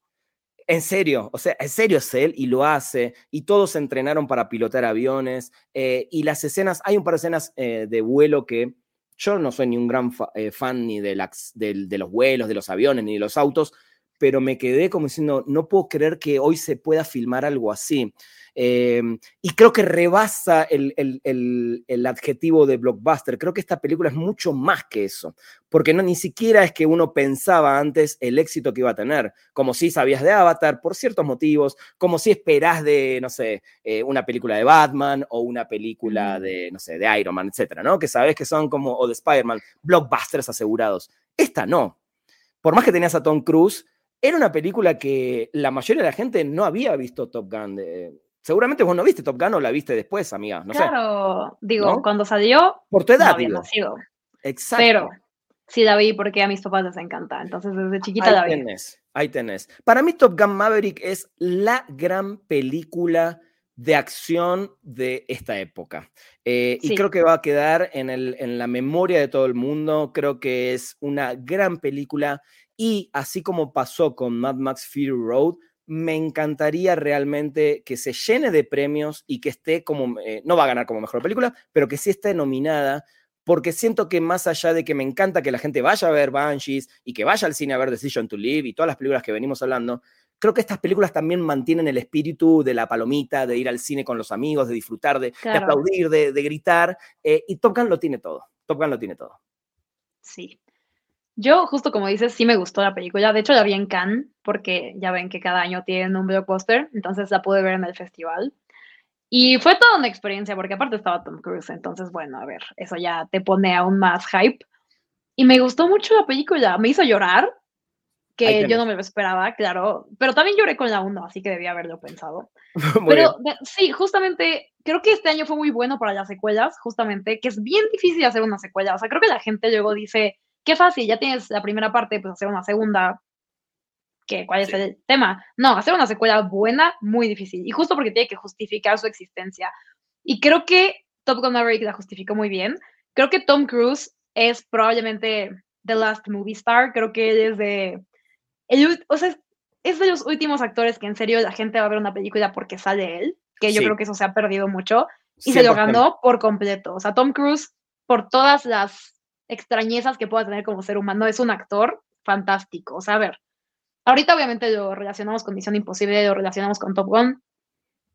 en serio, o sea, en serio es él y lo hace, y todos se entrenaron para pilotar aviones, y las escenas, hay un par de escenas de vuelo que yo no soy ni un gran eh, fan ni de, los vuelos, de los aviones, ni de los autos, pero me quedé como diciendo, no puedo creer que hoy se pueda filmar algo así. Em, y creo que rebasa el, adjetivo de blockbuster. Creo que esta película es mucho más que eso, porque no, ni siquiera es que uno pensaba antes el éxito que iba a tener, como si sabías de Avatar por ciertos motivos, como si esperás de, no sé, eh, una película de Batman o una película de, no sé, de Iron Man, etcétera, ¿no? Que sabes que son como, o de Spider-Man, blockbusters asegurados. Esta no. Por más que tenías a Tom Cruise, era una película que la mayoría de la gente no había visto Top Gun. De, Seguramente vos no viste Top Gun o la viste después, amiga. No claro, digo, cuando salió. Por tu edad. No había nacido. Exacto. Pero sí la vi porque a mis papás les encanta. Entonces desde chiquita la vi. Tenés, ahí tenés. Para mí, Top Gun Maverick es la gran película de acción de esta época. Eh, y creo que va a quedar en, el, en la memoria de todo el mundo. Creo que es una gran película. Y así como pasó con Mad Max Fury Road, me encantaría realmente que se llene de premios y que esté como, eh, no va a ganar como mejor película, pero que sí esté nominada, porque siento que más allá de que me encanta que la gente vaya a ver Banshees y que vaya al cine a ver Decision to Live y todas las películas que venimos hablando, creo que estas películas también mantienen el espíritu de la palomita, de ir al cine con los amigos, de disfrutar, de, aplaudir, de, gritar, eh, y Top Gun lo tiene todo, Top Gun lo tiene todo. Sí, yo, justo como dices, sí me gustó la película. De hecho, la vi en Cannes, porque ya ven que cada año tienen un blockbuster, entonces la pude ver en el festival. Y fue toda una experiencia, porque aparte estaba Tom Cruise, entonces, bueno, a ver, eso ya te pone aún más hype. Y me gustó mucho la película, me hizo llorar, que yo no me lo esperaba, claro, pero también lloré con la 1, así que debía haberlo pensado. [LAUGHS] pero sí, justamente creo que este año fue muy bueno para las secuelas, justamente, que es bien difícil hacer una secuela. O sea, creo que la gente luego dice, qué fácil, ya tienes la primera parte, pues hacer una segunda. ¿Qué? ¿Cuál es el tema? No, hacer una secuela buena, muy difícil. Y justo porque tiene que justificar su existencia. Y creo que Top Gun Maverick la justificó muy bien. Creo que Tom Cruise es probablemente The Last Movie Star. Creo que él es de o sea, es de los últimos actores que en serio la gente va a ver una película porque sale él, que yo creo que eso se ha perdido mucho, y se lo ganó por completo. O sea, Tom Cruise, por todas las extrañezas que pueda tener como ser humano, es un actor fantástico. O sea, a ver, ahorita obviamente lo relacionamos con Misión Imposible, lo relacionamos con Top Gun,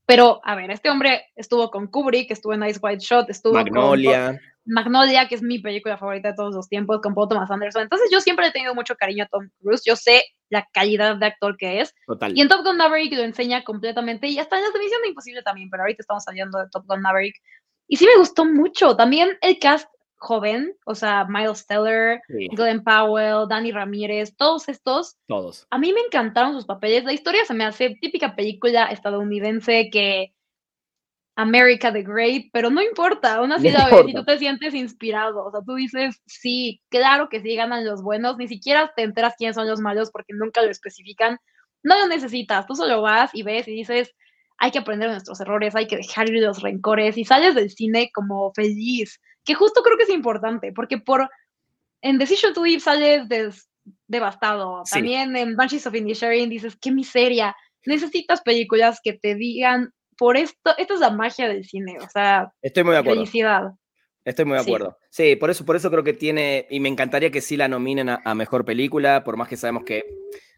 pero a ver, este hombre estuvo con Kubrick, estuvo en Ice White Shot, estuvo Magnolia. Magnolia, que es mi película favorita de todos los tiempos, con Paul Thomas Anderson. Entonces yo siempre he tenido mucho cariño a Tom Cruise. Yo sé la calidad de actor que es. Total. Y en Top Gun Maverick lo enseña completamente. Y hasta en la de Imposible también, pero ahorita estamos saliendo de Top Gun Maverick. Y sí me gustó mucho. También el cast joven, o sea, Miles Teller, Glenn Powell, Danny Ramírez, todos estos. Todos. A mí me encantaron sus papeles. La historia se me hace típica película estadounidense que America the Great, pero no importa, aún así la ves y tú te sientes inspirado, o sea, tú dices, sí, claro que sí ganan los buenos, ni siquiera te enteras quiénes son los malos porque nunca lo especifican, no lo necesitas, tú solo vas y ves y dices, hay que aprender nuestros errores, hay que dejar ir los rencores y sales del cine como feliz, que justo creo que es importante, porque por en Decision to Live sales devastado, también en Banshees of Inisherin dices, qué miseria, necesitas películas que te digan por esto, esto es la magia del cine, o sea, Estoy muy de acuerdo. felicidad. Estoy muy de acuerdo. Sí. por eso, por eso creo que tiene, y me encantaría que sí la nominen a, mejor película, por más que sabemos que,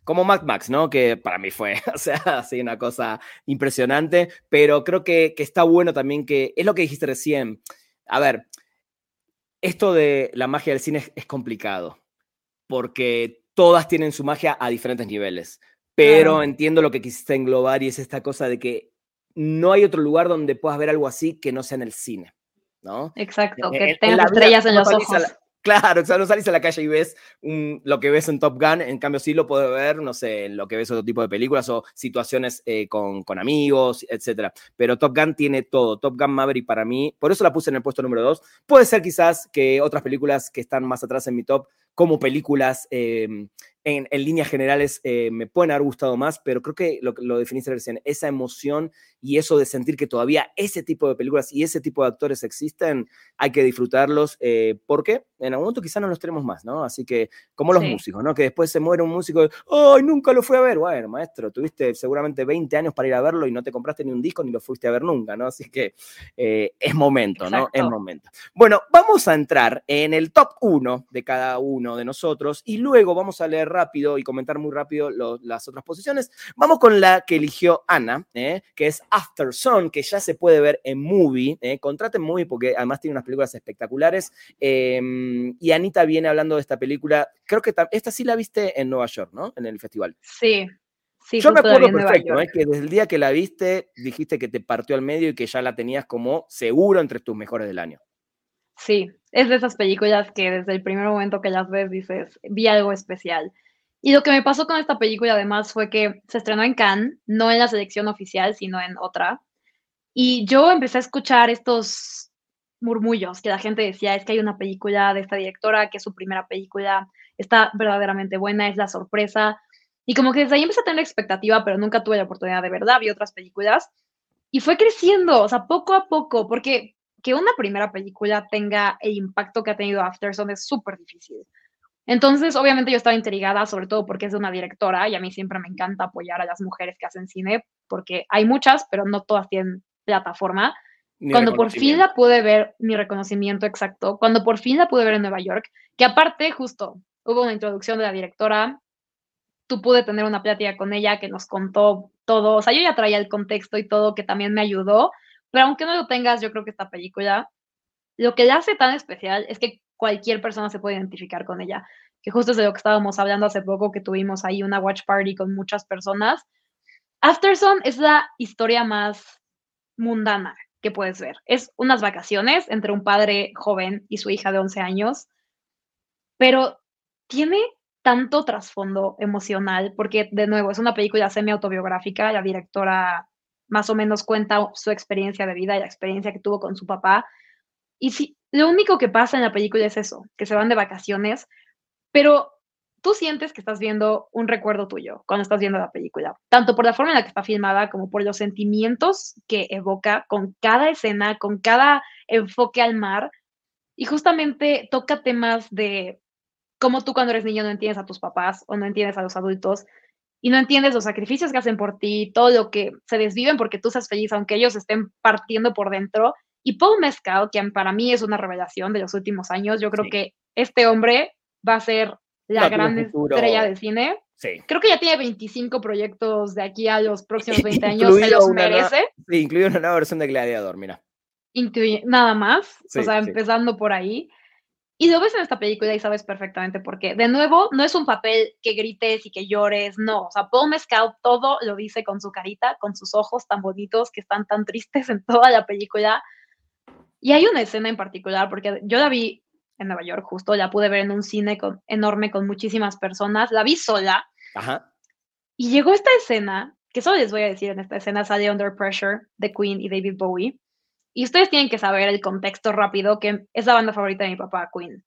como Mad Max, ¿no? Que para mí fue, [LAUGHS] o sea, así una cosa impresionante, pero creo que, que está bueno también que, es lo que dijiste recién, a ver, esto de la magia del cine es, complicado, porque todas tienen su magia a diferentes niveles, pero entiendo lo que quisiste englobar y es esta cosa de que no hay otro lugar donde puedas ver algo así que no sea en el cine, ¿no? Exacto, que en, tengas estrellas en los ojos. Claro, o sea, no salís a la calle y ves lo que ves en Top Gun, en cambio sí lo puedes ver, no sé, en lo que ves otro tipo de películas o situaciones eh, con, amigos, etcétera. Pero Top Gun tiene todo. Top Gun Maverick para mí, por eso la puse en el puesto número dos. Puede ser quizás que otras películas que están más atrás en mi top, como películas em, en, líneas generales eh, me pueden haber gustado más, pero creo que lo, lo definiste recién, esa emoción y eso de sentir que todavía ese tipo de películas y ese tipo de actores existen, hay que disfrutarlos, eh, porque en algún momento quizás no los tenemos más, ¿no? Así que, como los músicos, ¿no? Que después se muere un músico, ¡ay, nunca lo fui a ver! Bueno, maestro, tuviste seguramente 20 años para ir a verlo y no te compraste ni un disco ni lo fuiste a ver nunca, ¿no? Así que eh, es momento, ¿no? Es momento. Bueno, vamos a entrar en el top 1 de cada uno de nosotros y luego vamos a leer rápido y comentar muy rápido las otras posiciones. Vamos con la que eligió Ana, ¿eh? que es After Sun, que ya se puede ver en movie. ¿eh? Contraten movie porque además tiene unas películas espectaculares. Em, y Anita viene hablando de esta película. Creo que esta sí la viste en Nueva York, ¿no? En el festival. Sí. Sí, Yo me acuerdo perfecto, ¿eh? que desde el día que la viste dijiste que te partió al medio y que ya la tenías como seguro entre tus mejores del año. Sí, es de esas películas que desde el primer momento que las ves dices, vi algo especial. Y lo que me pasó con esta película además fue que se estrenó en Cannes, no en la selección oficial, sino en otra. Y yo empecé a escuchar estos murmullos que la gente decía, es que hay una película de esta directora, que es su primera película, está verdaderamente buena, es la sorpresa. Y como que desde ahí empecé a tener expectativa, pero nunca tuve la oportunidad de verdad, vi otras películas. Y fue creciendo, o sea, poco a poco, porque que una primera película tenga el impacto que ha tenido Afterson es súper difícil. Entonces, obviamente yo estaba intrigada, sobre todo porque es de una directora y a mí siempre me encanta apoyar a las mujeres que hacen cine, porque hay muchas, pero no todas tienen plataforma. Cuando por fin la pude ver, mi reconocimiento exacto, cuando por fin la pude ver en Nueva York, que aparte justo hubo una introducción de la directora, tú pude tener una plática con ella que nos contó todo, o sea, yo ya traía el contexto y todo que también me ayudó, pero aunque no lo tengas, yo creo que esta película, lo que la hace tan especial es que cualquier persona se puede identificar con ella, que justo es de lo que estábamos hablando hace poco, que tuvimos ahí una watch party con muchas personas. Afterson es la historia más mundana que puedes ver. Es unas vacaciones entre un padre joven y su hija de 11 años, pero tiene tanto trasfondo emocional, porque de nuevo es una película semi-autobiográfica, la directora más o menos cuenta su experiencia de vida y la experiencia que tuvo con su papá. Y sí, lo único que pasa en la película es eso, que se van de vacaciones, pero tú sientes que estás viendo un recuerdo tuyo cuando estás viendo la película, tanto por la forma en la que está filmada como por los sentimientos que evoca con cada escena, con cada enfoque al mar. Y justamente toca temas de cómo tú cuando eres niño no entiendes a tus papás o no entiendes a los adultos y no entiendes los sacrificios que hacen por ti, todo lo que se desviven porque tú seas feliz, aunque ellos estén partiendo por dentro. Y Paul Mescal, que para mí es una revelación de los últimos años, yo creo que este hombre va a ser la gran estrella de cine. Sí. Creo que ya tiene 25 proyectos de aquí a los próximos [LAUGHS] 20 años, se los merece. Sí, incluye una nueva versión de Gladiador, mira. nada más, o sea, empezando por ahí. Y lo ves en esta película y sabes perfectamente por qué. De nuevo, no es un papel que grites y que llores, no. O sea, Paul Mescal todo lo dice con su carita, con sus ojos tan bonitos que están tan tristes en toda la película. Y hay una escena en particular, porque yo la vi en Nueva York, justo, la pude ver en un cine enorme con muchísimas personas, la vi sola. Ajá. Y llegó esta escena, que solo les voy a decir en esta escena, sale Under Pressure de Queen y David Bowie. Y ustedes tienen que saber el contexto rápido, que es la banda favorita de mi papá, Queen.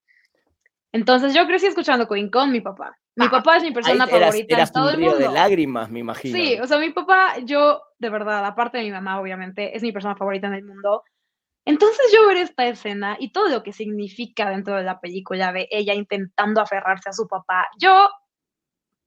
Entonces yo crecí escuchando Queen con mi papá. Mi ah, papá es mi persona favorita en todo el mundo. de lágrimas, me imagino. Sí, o sea, mi papá, yo, de verdad, aparte de mi mamá, obviamente, es mi persona favorita en el mundo. Entonces yo ver esta escena y todo lo que significa dentro de la película de ella intentando aferrarse a su papá, yo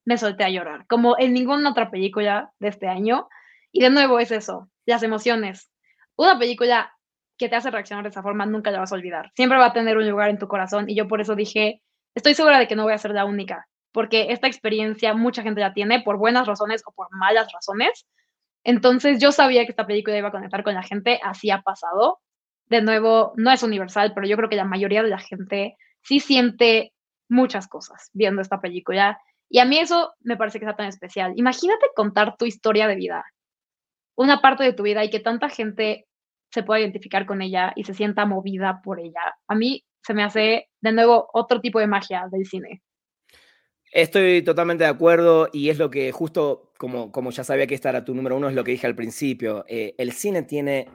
me solté a llorar, como en ninguna otra película de este año. Y de nuevo es eso, las emociones. Una película que te hace reaccionar de esa forma nunca la vas a olvidar. Siempre va a tener un lugar en tu corazón y yo por eso dije, estoy segura de que no voy a ser la única, porque esta experiencia mucha gente la tiene por buenas razones o por malas razones. Entonces yo sabía que esta película iba a conectar con la gente, así ha pasado de nuevo, no es universal, pero yo creo que la mayoría de la gente sí siente muchas cosas viendo esta película. Y a mí eso me parece que está tan especial. Imagínate contar tu historia de vida, una parte de tu vida y que tanta gente se pueda identificar con ella y se sienta movida por ella. A mí se me hace de nuevo otro tipo de magia del cine. Estoy totalmente de acuerdo y es lo que justo como, como ya sabía que esta era tu número uno, es lo que dije al principio. Eh, el cine tiene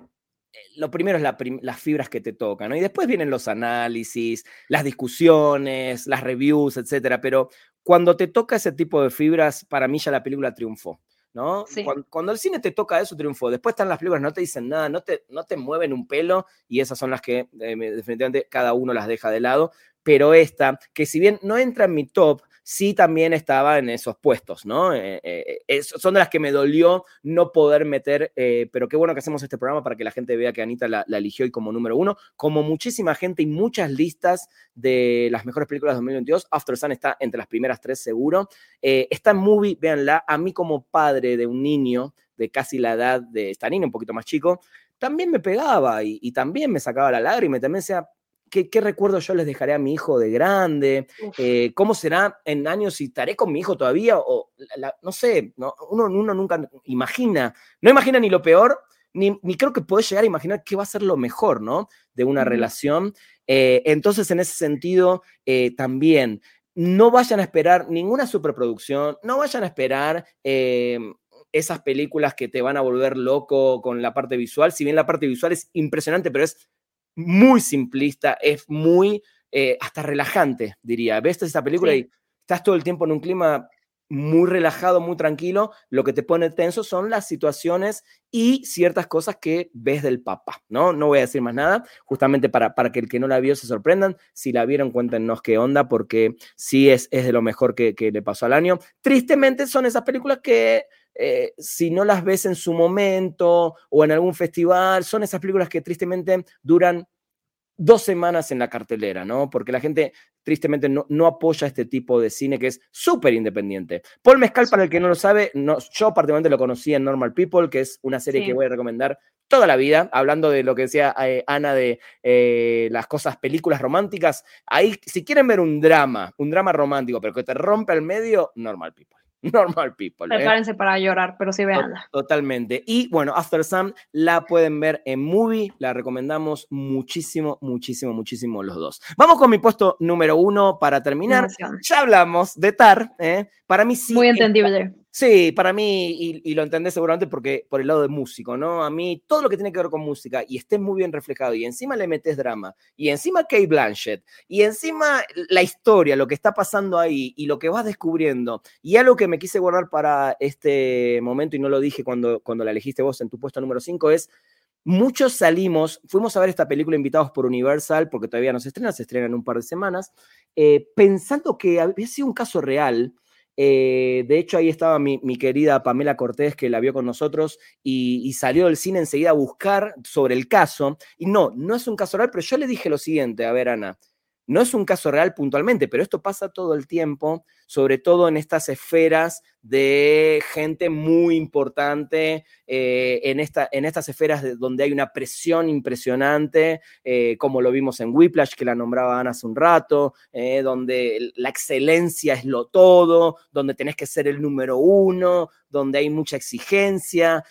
lo primero es las fibras que te tocan, ¿no? Y después vienen los análisis, las discusiones, las reviews, etcétera. Pero cuando te toca ese tipo de fibras, para mí ya la película triunfó. ¿no? Cuando, el cine te toca eso, triunfó. Después están las películas, no te dicen nada, no te, no te mueven un pelo, y esas son las que eh, definitivamente cada uno las deja de lado. Pero esta, que si bien no entra en mi top, sí también estaba en esos puestos, ¿no? Eh, eh, son de las que me dolió no poder meter, eh, pero qué bueno que hacemos este programa para que la gente vea que Anita la, eligió y como número uno, como muchísima gente y muchas listas de las mejores películas de 2022, After Sun está entre las primeras tres seguro. esta movie, véanla, a mí como padre de un niño de casi la edad de esta niña, un poquito más chico, también me pegaba y, y, también me sacaba la lágrima y también decía, ¿Qué, ¿Qué, recuerdo yo les dejaré a mi hijo de grande? Eh, ¿Cómo será en años si estaré con mi hijo todavía? O no sé, no, uno, uno, nunca imagina, no imagina ni lo peor, ni, ni, creo que puede llegar a imaginar qué va a ser lo mejor, ¿no? De una relación. Eh, entonces, en ese sentido, eh, también, no vayan a esperar ninguna superproducción, no vayan a esperar esas películas que te van a volver loco con la parte visual, si bien la parte visual es impresionante, pero es muy simplista, es muy eh, hasta relajante, diría. Ves esta película y estás todo el tiempo en un clima muy relajado, muy tranquilo, lo que te pone tenso son las situaciones y ciertas cosas que ves del papá, ¿no? No voy a decir más nada, justamente para, para que el que no la vio se sorprendan. Si la vieron, cuéntenos qué onda, porque sí es, es de lo mejor que, que le pasó al año. Tristemente son esas películas que eh, si no las ves en su momento o en algún festival, son esas películas que tristemente duran dos semanas en la cartelera, ¿no? Porque la gente tristemente no, no apoya este tipo de cine que es súper independiente. Paul Mezcal, para el que no lo sabe, no, yo particularmente lo conocí en Normal People, que es una serie que voy a recomendar toda la vida, hablando de lo que decía eh, Ana de eh, las cosas, películas románticas. Ahí, si quieren ver un drama, un drama romántico, pero que te rompe al medio, Normal People. [LAUGHS] Normal People. ¿eh? Prepárense para llorar, pero sí veanla. Totalmente. Y bueno, After Sun la pueden ver en Movie, la recomendamos muchísimo, muchísimo, muchísimo los dos. Vamos con mi puesto número uno para terminar. Ya hablamos de Tar, ¿eh? para mí sí. Muy entendible. Sí, para mí, y, lo entendés seguramente porque por el lado de músico, ¿no? A mí todo lo que tiene que ver con música y esté muy bien reflejado y encima le metes drama y encima Kate Blanchett y encima la historia, lo que está pasando ahí y lo que vas descubriendo y algo que me quise guardar para este momento y no lo dije cuando, cuando la elegiste vos en tu puesto número 5 es Muchos salimos, fuimos a ver esta película invitados por Universal, porque todavía no se estrena, se estrena en un par de semanas, eh, pensando que había sido un caso real, eh, de hecho, ahí estaba mi, querida Pamela Cortés, que la vio con nosotros y, salió del cine enseguida a buscar sobre el caso. Y no, no es un caso real, pero yo le dije lo siguiente, a ver, Ana, no es un caso real puntualmente, pero esto pasa todo el tiempo, sobre todo en estas esferas de gente muy importante eh, en, esta, en estas esferas donde hay una presión impresionante, eh, como lo vimos en Whiplash, que la nombraba Ana hace un rato, eh, donde la excelencia es lo todo, donde tenés que ser el número uno, donde hay mucha exigencia.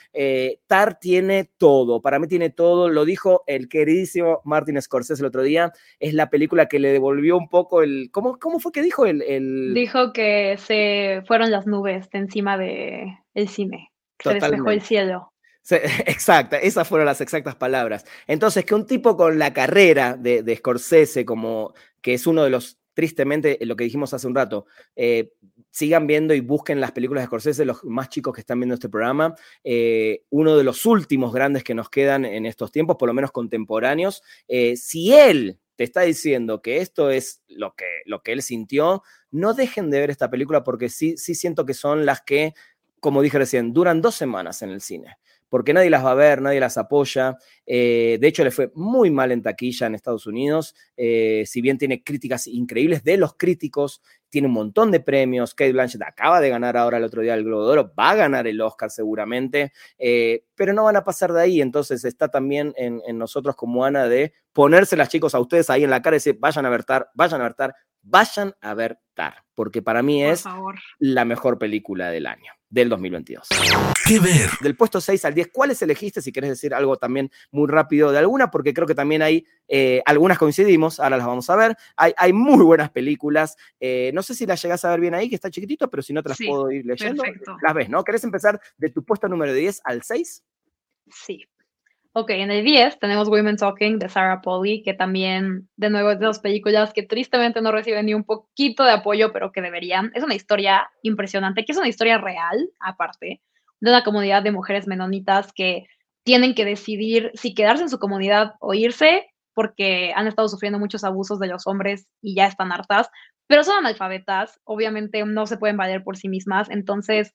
Tar tiene todo, para mí tiene todo, lo dijo el queridísimo Martin Scorsese el otro día, es la película que le devolvió un poco el... ¿Cómo, cómo fue que dijo el... Dijo que se fueron las nubes de encima del el cine. Se despejó el cielo. [LAUGHS] Exacta, esas fueron las exactas palabras. Entonces, que un tipo con la carrera de, de Scorsese, como que es uno de los, tristemente, lo que dijimos hace un rato, eh, sigan viendo y busquen las películas de Scorsese, los más chicos que están viendo este programa, eh, uno de los últimos grandes que nos quedan en estos tiempos, por lo menos contemporáneos. Eh, si él te está diciendo que esto es lo que, lo que él sintió, no dejen de ver esta película porque sí, sí siento que son las que, como dije recién, duran dos semanas en el cine porque nadie las va a ver, nadie las apoya. Eh, de hecho, le fue muy mal en taquilla en Estados Unidos, eh, si bien tiene críticas increíbles de los críticos, tiene un montón de premios. Kate Blanchett acaba de ganar ahora el otro día el Globo de Oro, va a ganar el Oscar seguramente, eh, pero no van a pasar de ahí. Entonces está también en, nosotros como Ana de ponérselas, chicos, a ustedes ahí en la cara y decir, vayan a ver Tar, vayan a ver Tar, vayan a ver Tar, porque para mí es la mejor película del año del 2022. ¿Qué ver? Del puesto 6 al 10, ¿cuáles elegiste? Si querés decir algo también muy rápido de alguna, porque creo que también hay eh, algunas coincidimos, ahora las vamos a ver. Hay, hay muy buenas películas. Eh, no sé si las llegás a ver bien ahí, que está chiquitito, pero si no te las puedo ir leyendo. Las ves, ¿no? ¿Querés empezar de tu puesto número 10 al 6? Sí. Ok, en el 10 tenemos Women Talking de Sarah Polly, que también, de nuevo, es de dos películas que tristemente no reciben ni un poquito de apoyo, pero que deberían. Es una historia impresionante, que es una historia real, aparte, de una comunidad de mujeres menonitas que tienen que decidir si quedarse en su comunidad o irse, porque han estado sufriendo muchos abusos de los hombres y ya están hartas, pero son analfabetas, obviamente no se pueden valer por sí mismas, entonces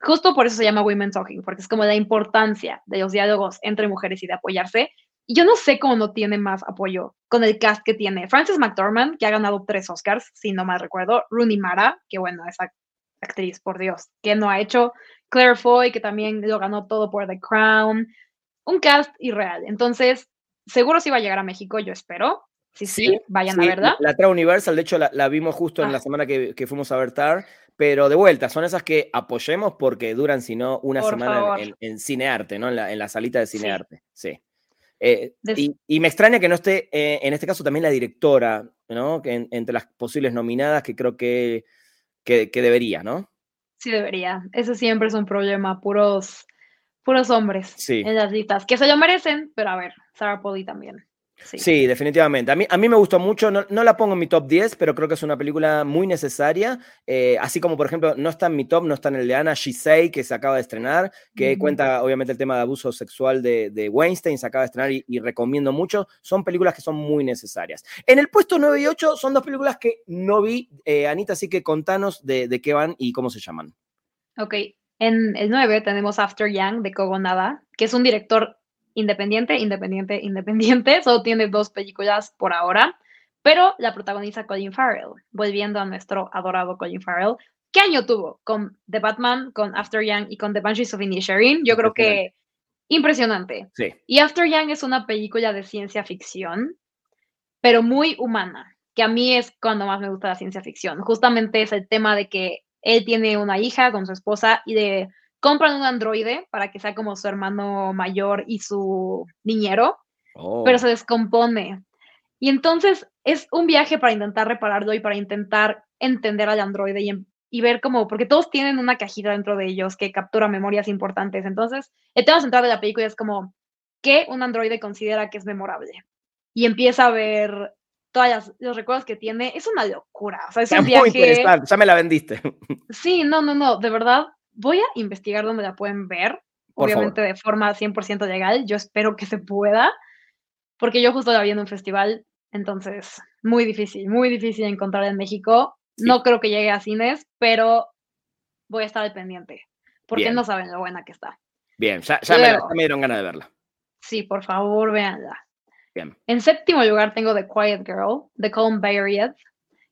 Justo por eso se llama Women Talking, porque es como la importancia de los diálogos entre mujeres y de apoyarse. Y yo no sé cómo no tiene más apoyo con el cast que tiene. Frances McDormand, que ha ganado tres Oscars, si no mal recuerdo. Rooney Mara, que bueno, esa actriz, por Dios, que no ha hecho. Claire Foy, que también lo ganó todo por The Crown. Un cast irreal. Entonces, seguro sí va a llegar a México, yo espero. Sí, sí, vayan a verla. La, la Universal, de hecho, la, vimos justo en la ah. semana que, que, fuimos a ver TAR. Pero de vuelta, son esas que apoyemos porque duran, si no, una semana en, cinearte, ¿no? En la, en la salita de cinearte. Sí. Eh, y, me extraña que no esté, eh, en este caso, también la directora, ¿no? Que entre las posibles nominadas, que creo que, que, debería, ¿no? Sí, debería. Eso siempre es un problema, puros, puros hombres en las listas, que se lo merecen, pero a ver, Sarah Polly también. Sí. definitivamente. A mí, a mí me gustó mucho, no, la pongo en mi top 10, pero creo que es una película muy necesaria. Eh, así como, por ejemplo, no está en mi top, no está en el de Anna Shisei, que se acaba de estrenar, que cuenta obviamente el tema de abuso sexual de, de Weinstein, se acaba de estrenar y, recomiendo mucho. Son películas que son muy necesarias. En el puesto 9 y 8 son dos películas que no vi, eh, Anita, así que contanos de, de, qué van y cómo se llaman. Ok, en el 9 tenemos After Young de Kogo Nada, que es un director independiente, independiente, independiente. [LAUGHS] Solo tiene dos películas por ahora, pero la protagoniza Colin Farrell. Volviendo a nuestro adorado Colin Farrell. ¿Qué año tuvo? Con The Batman, con After Young y con The Banshees of Inisherin. Yo creo que impresionante. Sí. Y After Young es una película de ciencia ficción, pero muy humana, que a mí es cuando más me gusta la ciencia ficción. Justamente es el tema de que él tiene una hija con su esposa y de compran un androide para que sea como su hermano mayor y su niñero, pero Oh, se descompone. Y entonces es un viaje para intentar repararlo y para intentar entender al androide y, em- y ver cómo, porque todos tienen una cajita dentro de ellos que captura memorias importantes. Entonces, el tema central de la película es como que un androide considera que es memorable. Y empieza a ver todos los recuerdos que tiene. Es una locura. O sea, es está un muy viaje. interesante, ya me la vendiste. [LAUGHS] Sí, no, no, no, de verdad, voy a investigar dónde la pueden ver, Por favor. obviamente de forma 100% legal, yo espero que se pueda, porque yo justo la vi en un festival, entonces, muy difícil, muy difícil encontrar en México, Sí. no creo que llegue a cines, pero voy a estar al pendiente, porque Bien. no saben lo buena que está. Bien, ya, ya me, ya me dieron ganas de verla. Sí, por favor, véanla. Bien. En séptimo lugar tengo The Quiet Girl, de Colin Bayard,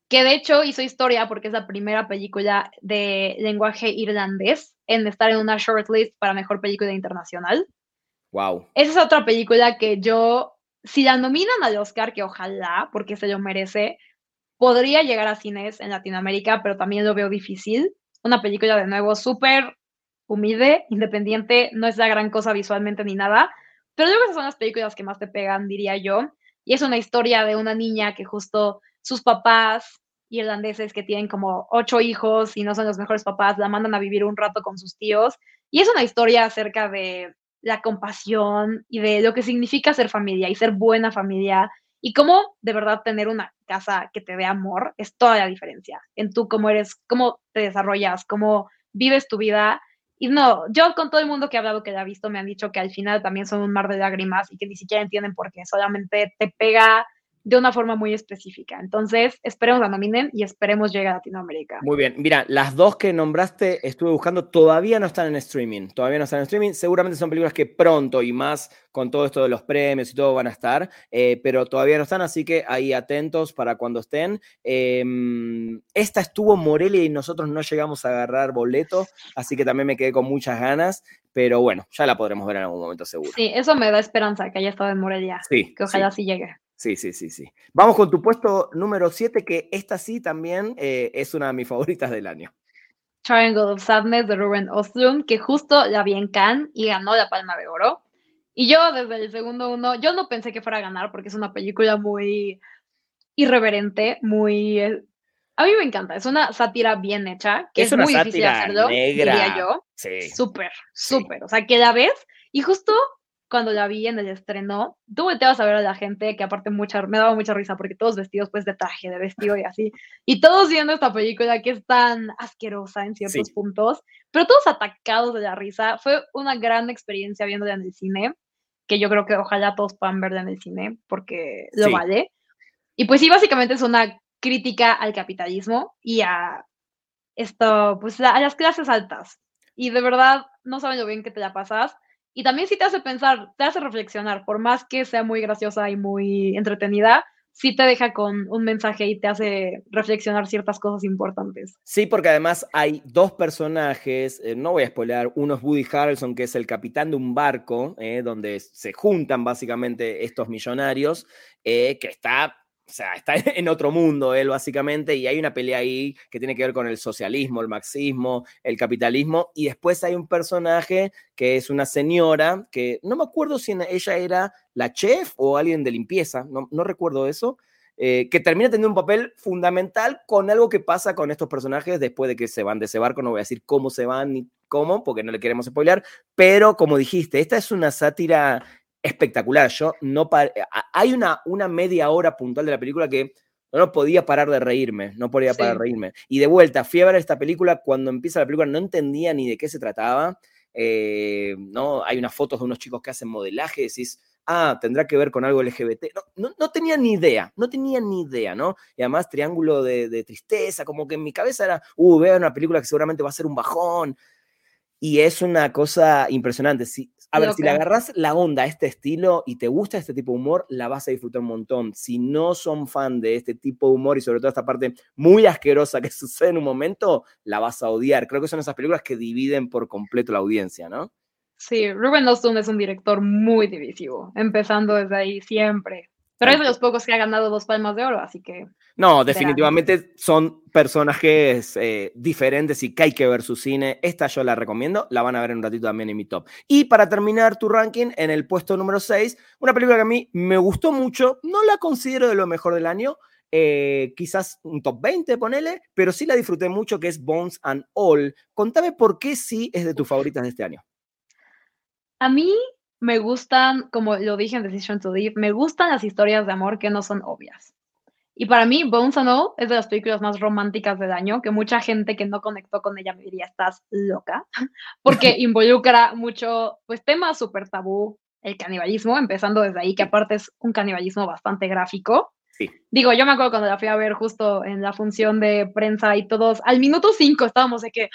que de hecho hizo historia porque es la primera película de lenguaje irlandés en estar en una shortlist para mejor película internacional. Wow. Esa es otra película que yo, si la nominan al Oscar, que ojalá, porque se lo merece, podría llegar a cines en Latinoamérica, pero también lo veo difícil. Una película de nuevo súper humilde, independiente, no es la gran cosa visualmente ni nada, pero yo creo que esas son las películas que más te pegan, diría yo. Y es una historia de una niña que justo sus papás irlandeses que tienen como ocho hijos y no son los mejores papás, la mandan a vivir un rato con sus tíos. Y es una historia acerca de la compasión y de lo que significa ser familia y ser buena familia y cómo de verdad tener una casa que te dé amor es toda la diferencia en tú cómo eres, cómo te desarrollas, cómo vives tu vida. Y no, yo con todo el mundo que he hablado que la ha visto me han dicho que al final también son un mar de lágrimas y que ni siquiera entienden por qué, solamente te pega de una forma muy específica. Entonces, esperemos la nominen y esperemos llegue a Latinoamérica. Muy bien. Mira, las dos que nombraste estuve buscando, todavía no están en streaming. Todavía no están en streaming. Seguramente son películas que pronto y más con todo esto de los premios y todo van a estar, eh, pero todavía no están, así que ahí atentos para cuando estén. Eh, esta estuvo Morelia y nosotros no llegamos a agarrar boleto, así que también me quedé con muchas ganas, pero bueno, ya la podremos ver en algún momento seguro. Sí, eso me da esperanza que haya estado en Morelia, Sí, que ojalá sí, llegue. Sí, sí, sí, sí. Vamos con tu puesto número 7, que esta sí también eh, es una de mis [LAUGHS] favoritas del año. Triangle of Sadness de Ruben Östlund, que justo la vi en Cannes y ganó la Palma de Oro. Y yo desde el segundo uno, yo no pensé que fuera a ganar porque es una película muy irreverente, muy... eh, A mí me encanta, es una sátira bien hecha, que es, Es una muy difícil hacerlo, negra. diría yo. Sí. Súper, Sí. súper. O sea, que la ves y justo cuando la vi en el estreno, tú volteabas a ver a la gente que aparte mucha, me daba mucha risa porque todos vestidos pues de traje, de vestido y así. Y todos viendo esta película que es tan asquerosa en ciertos Sí. puntos, pero todos atacados de la risa. Fue una gran experiencia viéndola en el cine, que yo creo que ojalá todos puedan verla en el cine porque lo Sí. vale. Y pues sí, básicamente es una crítica al capitalismo y a esto, pues a las clases altas. Y de verdad no saben lo bien que te la pasas. Y también sí te hace pensar, te hace reflexionar, por más que sea muy graciosa y muy entretenida, sí te deja con un mensaje y te hace reflexionar ciertas cosas importantes. Sí, porque además hay dos personajes, eh, no voy a spoilear, uno es Woody Harrelson, que es el capitán de un barco, eh, donde se juntan básicamente estos millonarios, eh, que está, o sea, está [LAUGHS] en otro mundo él básicamente, y hay una pelea ahí que tiene que ver con el socialismo, el marxismo, el capitalismo, y después hay un personaje que es una señora, que no me acuerdo si ella era la chef o alguien de limpieza, no, no recuerdo eso, eh, que termina teniendo un papel fundamental con algo que pasa con estos personajes después de que se van de ese barco. No voy a decir cómo se van ni cómo, porque no le queremos spoilear, pero como dijiste, esta es una sátira espectacular. Yo no a- hay una, una media hora puntual de la película que no podía parar de reírme, no podía Sí. parar de reírme. Y de vuelta, fui a ver esta película, cuando empieza la película no entendía ni de qué se trataba. eh, ¿no? Hay unas fotos de unos chicos que hacen modelaje, decís, ah, tendrá que ver con algo LGBT. No, no, no tenía ni idea, no tenía ni idea, ¿no? Y además triángulo de, de tristeza, como que en mi cabeza era, uh, veo una película que seguramente va a ser un bajón. Y es una cosa impresionante. Si, a ver, si le agarras la onda a este estilo y te gusta este tipo de humor, la vas a disfrutar un montón. Si no son fan de este tipo de humor y sobre todo esta parte muy asquerosa que [LAUGHS] sucede en un momento, la vas a odiar. Creo que son esas películas que dividen por completo la audiencia, ¿no? Sí, Ruben Östlund es un director muy divisivo, empezando desde ahí siempre. Pero es de los pocos que ha ganado dos palmas de oro, así que. No, definitivamente son personajes eh, diferentes y que hay que ver su cine. Esta yo la recomiendo, la van a ver en un ratito también en mi top. Y para terminar tu ranking, en el puesto número 6, una película que a mí me gustó mucho, no la considero de lo mejor del año, eh, quizás un top 20, ponele, pero sí la disfruté mucho, que es Bones and All. Contame por qué sí es de tus favoritas de este año. A mí me gustan, como lo dije en Decision to Live, me gustan las historias de amor que no son obvias. Y para mí, Bones and All es de las películas más románticas del año, que mucha gente que no conectó con ella me diría, estás loca, [LAUGHS] porque [LAUGHS] involucra mucho, pues, temas súper tabú, el canibalismo, empezando desde ahí, que aparte es un canibalismo bastante gráfico. Digo, yo me acuerdo cuando la fui a ver justo en la función de prensa y todos, al minuto cinco estábamos de que,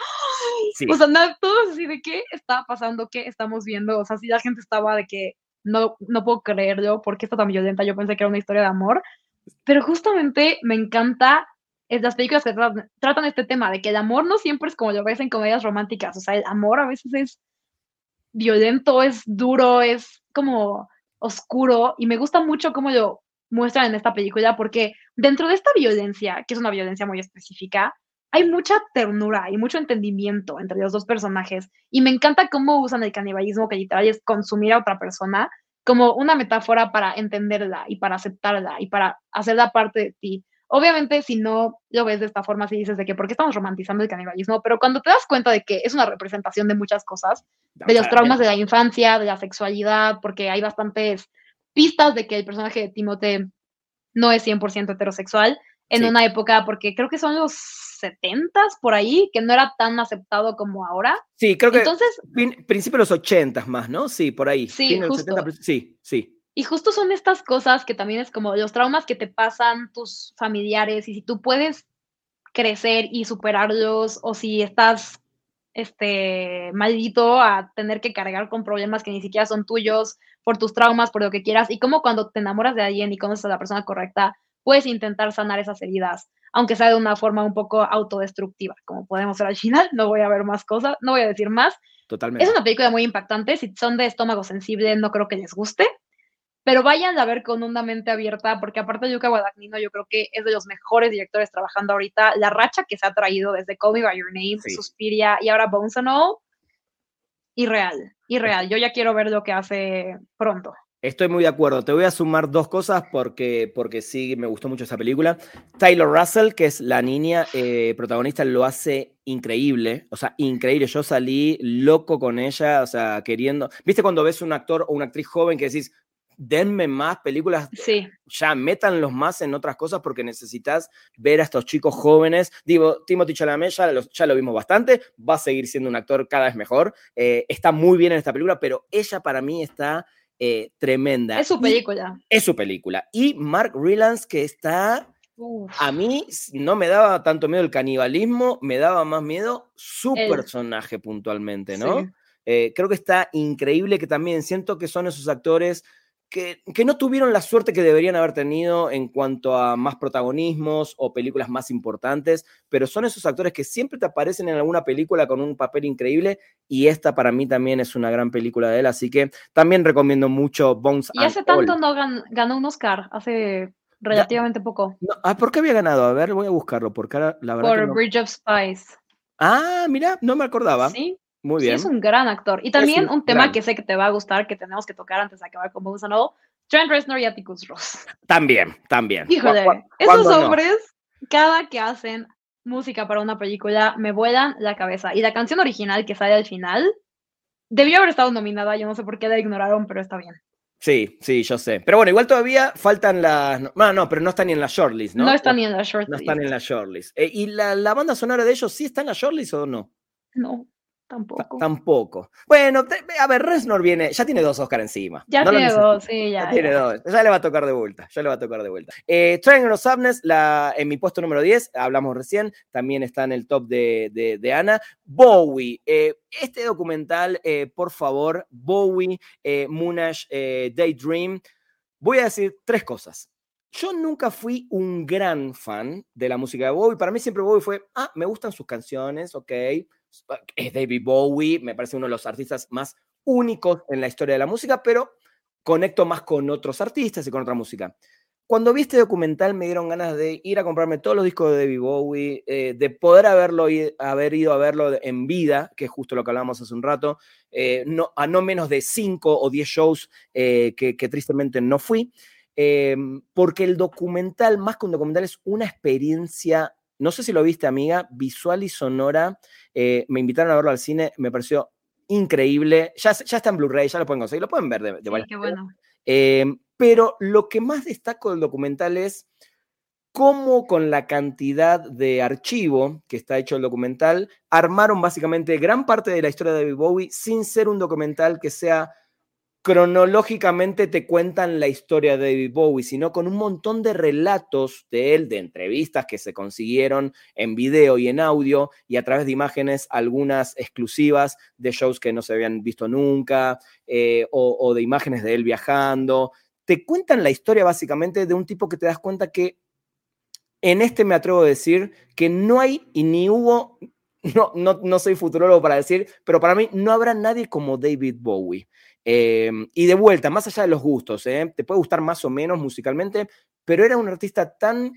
o sea, nada, todos así de qué está pasando, qué estamos viendo, o sea, si la gente estaba de que no, no puedo creerlo, ¿por qué está tan violenta? Yo pensé que era una historia de amor, pero justamente me encanta es las películas que tratan, tratan este tema de que el amor no siempre es como lo ves en comedias románticas, o sea, el amor a veces es violento, es duro, es como oscuro y me gusta mucho cómo lo muestran en esta película, porque dentro de esta violencia, que es una violencia muy específica, hay mucha ternura y mucho entendimiento entre los dos personajes. Y me encanta cómo usan el canibalismo, que literal es consumir a otra persona, como una metáfora para entenderla y para aceptarla y para hacerla parte de ti. Obviamente, si no lo ves de esta forma, si dices de que, ¿por qué estamos romantizando el canibalismo? Pero cuando te das cuenta de que es una representación de muchas cosas, de los traumas de la infancia, de la sexualidad, porque hay bastantes pistas de que el personaje de Timote no es 100% heterosexual en una época, porque creo que son los 70 por ahí, que no era tan aceptado como ahora. Sí, creo que Entonces, principio de los 80 más, ¿no? Sí, por ahí. Sí, justo. sí, sí. Y justo son estas cosas que también es como los traumas que te pasan tus familiares y si tú puedes crecer y superarlos o si estás este maldito a tener que cargar con problemas que ni siquiera son tuyos por tus traumas, por lo que quieras, y como cuando te enamoras de alguien y conoces a la persona correcta, puedes intentar sanar esas heridas, aunque sea de una forma un poco autodestructiva, como podemos ver al final, no voy a ver más cosas, no voy a decir más. Totalmente. Es una película muy impactante, si son de estómago sensible no creo que les guste, pero vayan a ver con una mente abierta, porque aparte Yuka Guadagnino, yo creo que es de los mejores directores trabajando ahorita. La racha que se ha traído desde Call Me By Your Name, Suspiria y ahora Bones and All, irreal, irreal. Yo ya quiero ver lo que hace pronto. Estoy muy de acuerdo. Te voy a sumar dos cosas porque, porque sí me gustó mucho esa película. Tyler Russell, que es la niña eh, protagonista, lo hace increíble. O sea, increíble. Yo salí loco con ella, o sea, queriendo. ¿Viste cuando ves un actor o una actriz joven que decís, denme más películas, sí. ya métanlos más en otras cosas porque necesitas ver a estos chicos jóvenes. Digo, Timothy Chalamet ya lo, ya lo vimos bastante, va a seguir siendo un actor cada vez mejor, eh, está muy bien en esta película, pero ella para mí está eh, tremenda. Es su película. es su película. Y Mark Rylance que está... A mí no me daba tanto miedo el canibalismo, me daba más miedo su personaje puntualmente, ¿no? Eh, creo que está increíble que también siento que son esos actores que, no tuvieron la suerte que deberían haber tenido en cuanto a más protagonismos o películas más importantes, pero son esos actores que siempre te aparecen en alguna película con un papel increíble y esta para mí también es una gran película de él, así que también recomiendo mucho Bones. Y hace tanto no ganó un Oscar, hace relativamente poco. ah, ¿Por qué había ganado? A ver, voy a buscarlo, porque la verdad. Por Bridge of Spies. Ah, mira, no me acordaba. Sí. Muy bien. Sí, es un gran actor. Y también un, tema que sé que te va a gustar, que tenemos que tocar antes de acabar con Bones and All, Trent Reznor y Atticus Ross. También, también. Híjole, esos hombres, cada que hacen música para una película, me vuelan la cabeza. Y la canción original que sale al final, debió haber estado nominada, yo no sé por qué la ignoraron, pero está bien. Sí, sí, yo sé. Pero bueno, igual todavía faltan las. No, no, pero no están ni en la shortlist, ¿no? No están ni en la shortlist. No están en la shortlist. Eh, ¿Y la, la, banda sonora de ellos sí está en la shortlist o no? No. Tampoco. tampoco. Bueno, a ver, Reznor viene, ya tiene dos Oscar encima. Ya tiene dos, sí, ya. ya tiene dos. Ya le va a tocar de vuelta, ya le va a tocar de vuelta. Eh, Triangle of Sadness, la, en mi puesto número 10, hablamos recién, también está en el top de, de, Ana. Bowie, eh, este documental, eh, por favor, Bowie, eh, Monash, Daydream. Voy a decir tres cosas. Yo nunca fui un gran fan de la música de Bowie. Para mí siempre Bowie fue, ah, me gustan sus canciones, ok es David Bowie, me parece uno de los artistas más únicos en la historia de la música, pero conecto más con otros artistas y con otra música. Cuando vi este documental me dieron ganas de ir a comprarme todos los discos de David Bowie, eh, de poder haberlo, haber ido a verlo en vida, que es justo lo que hablábamos hace un rato, eh, a no menos de 5 o 10 shows eh, que, tristemente no fui, porque el documental, más que un documental, es una experiencia, no sé si lo viste amiga, visual y sonora, me invitaron a verlo al cine, me pareció increíble, ya, ya está en Blu-ray, ya lo pueden conseguir, lo pueden ver de, de sí, qué bueno. Pero lo que más destaco del documental es cómo con la cantidad de archivo que está hecho el documental, armaron básicamente gran parte de la historia de David Bowie sin ser un documental que sea cronológicamente te cuentan la historia de David Bowie, sino con un montón de relatos de él, de entrevistas que se consiguieron en video y en audio y a través de imágenes, algunas exclusivas de shows que no se habían visto nunca, eh, o, de imágenes de él viajando, te cuentan la historia básicamente de un tipo que te das cuenta que en este me atrevo a decir que no hay y ni hubo, no, no, no soy futurólogo para decir, pero para mí no habrá nadie como David Bowie. Em, y de vuelta, más allá de los gustos, ¿eh? te puede gustar más o menos musicalmente, pero era un artista tan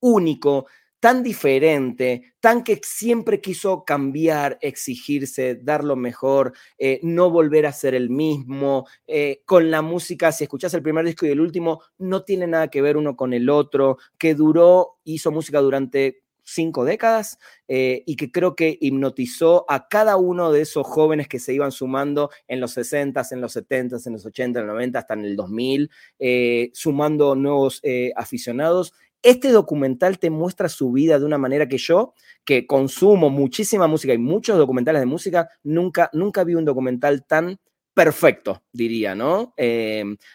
único, tan diferente, tan que siempre quiso cambiar, exigirse, dar lo mejor, eh, no volver a ser el mismo. Eh, con la música, si escuchas el primer disco y el último, no tiene nada que ver uno con el otro, que duró, hizo música durante cinco décadas eh, y que creo que hipnotizó a cada uno de esos jóvenes que se iban sumando en los 60, en los 70, en los 80, en los 90, hasta en el 2000, sumando nuevos aficionados este documental te muestra su vida de una manera que yo, que consumo muchísima música y muchos documentales de música, nunca, nunca vi un documental tan perfecto, diría, ¿no?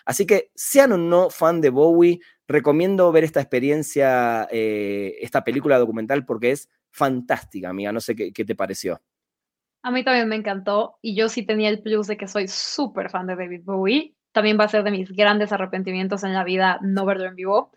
Así que sean o no fan de Bowie, recomiendo ver esta experiencia, eh, esta película documental, porque es fantástica, amiga. No sé qué, qué, te pareció. A mí también me encantó y yo sí tenía el plus de que soy súper fan de David Bowie. También va a ser de mis grandes arrepentimientos en la vida no verlo en vivo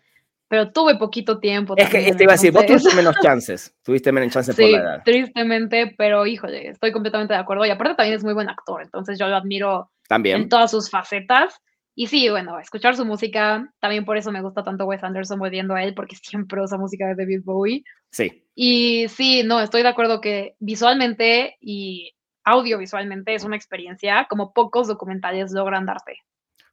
pero tuve poquito tiempo. Es que te iba a decir, vos tuviste menos chances, tuviste menos chances por [LAUGHS] la edad. tristemente, pero híjole, estoy completamente de acuerdo. Y aparte también es muy buen actor, entonces yo lo admiro también. en todas sus facetas. Y sí, bueno, escuchar su música, también por eso me gusta tanto Wes Anderson volviendo a él, porque [LAUGHS] siempre usa música de David Bowie. Sí. Y sí, no, estoy de acuerdo que visualmente y audiovisualmente es una experiencia como pocos documentales logran darte.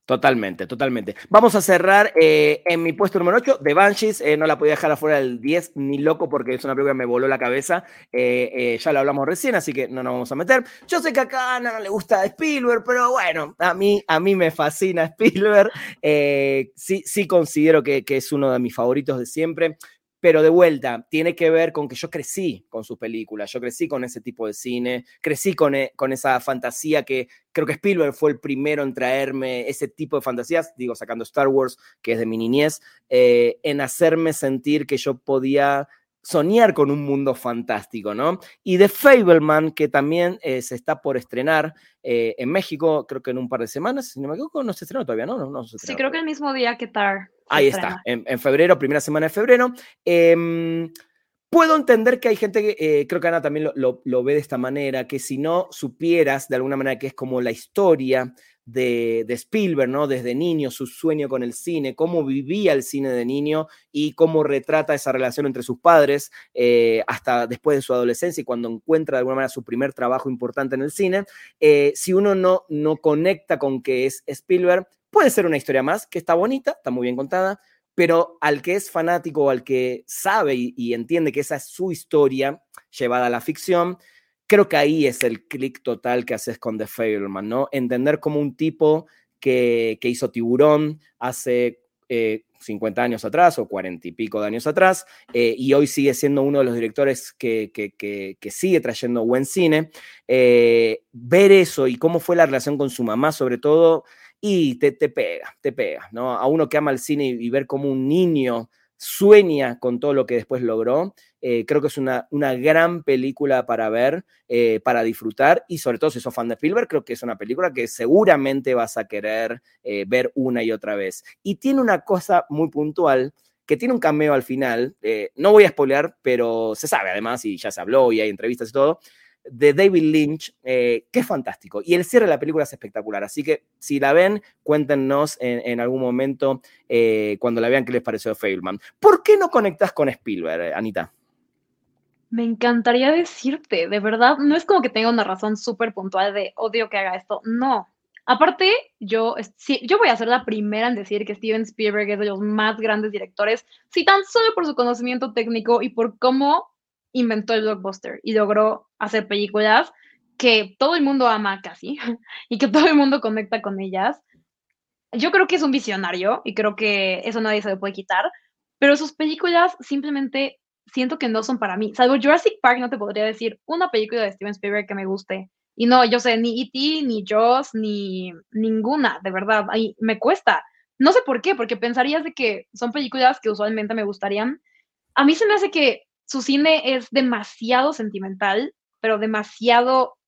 Totalmente, totalmente. Vamos a cerrar eh, en mi puesto número 8, de Banshees. Eh, no la podía dejar afuera del 10 ni loco porque es una película que me voló la cabeza. Eh, ya lo hablamos recién, así que no nos vamos a meter. Yo sé que acá a no le gusta Spielberg, pero bueno, a mí, a mí me fascina Spielberg. sí, sí considero que, que es uno de mis favoritos de siempre pero de vuelta, tiene que ver con que yo crecí con sus películas, yo crecí con ese tipo de cine, crecí con, e, con esa fantasía que creo que Spielberg fue el primero en traerme ese tipo de fantasías, digo, sacando Star Wars, que es de mi niñez, eh, en hacerme sentir que yo podía soñar con un mundo fantástico, ¿no? Y The Fableman, que también eh, se está por estrenar eh, en México, creo que en un par de semanas, si no me equivoco, no se estrenó todavía, ¿no? no, sí, creo que el mismo día que Tar. Ahí está, en, febrero, primera semana de febrero. Em, puedo entender que hay gente que, eh, creo que Ana también lo, lo, ve de esta manera, que si no supieras de alguna manera que es como la historia de, Spielberg, ¿no? Desde niño, su sueño con el cine, cómo vivía el cine de niño y cómo retrata esa relación entre sus padres eh, hasta después de su adolescencia y cuando encuentra de alguna manera su primer trabajo importante en el cine. Eh, si uno no, no conecta con que es Spielberg, puede ser una historia más, que está bonita, está muy bien contada, pero al que es fanático o al que sabe y, y entiende que esa es su historia llevada a la ficción, creo que ahí es el clic total que haces con The Fableman, ¿no? Entender como un tipo que, hizo Tiburón hace 50 eh, años atrás o 40 y pico de años atrás, eh, y hoy sigue siendo uno de los directores que, que, sigue trayendo buen cine, eh, ver eso y cómo fue la relación con su mamá, sobre todo, y te, te pega, te pega, ¿no? A uno que ama el cine y ver cómo un niño sueña con todo lo que después logró. Eh, creo que es una, una, gran película para ver, eh, para disfrutar y sobre todo si sos fan de Spielberg, creo que es una película que seguramente vas a querer eh, ver una y otra vez. Y tiene una cosa muy puntual que tiene un cameo al final, no voy a spoilear, pero se sabe además y ya se habló y hay entrevistas y todo, de David Lynch, eh, que es fantástico. Y el cierre de la película es espectacular. Así que si la ven, cuéntenos en, algún momento eh, cuando la vean qué les pareció Failman. ¿Por qué no conectas con Spielberg, Anita? Me encantaría decirte, de verdad, no es como que tenga una razón súper puntual de odio que haga esto, no. Aparte, yo, yo voy a ser la primera en decir que Steven Spielberg es de los más grandes directores, si tan solo por su conocimiento técnico y por cómo inventó el blockbuster y logró hacer películas que todo el mundo ama casi [LAUGHS] y que todo el mundo conecta con ellas. Yo creo que es un visionario y creo que eso nadie se le puede quitar, pero sus películas simplemente siento que no son para mí. Salvo Jurassic Park, no te podría decir una película de Steven Spielberg que me guste. Y no, yo sé, ni E.T., ni Jaws, ni ninguna, de verdad. Ahí me cuesta. No sé por qué, porque pensarías de que son películas que usualmente me gustarían. A mí se me hace que su cine es demasiado sentimental, pero demasiado,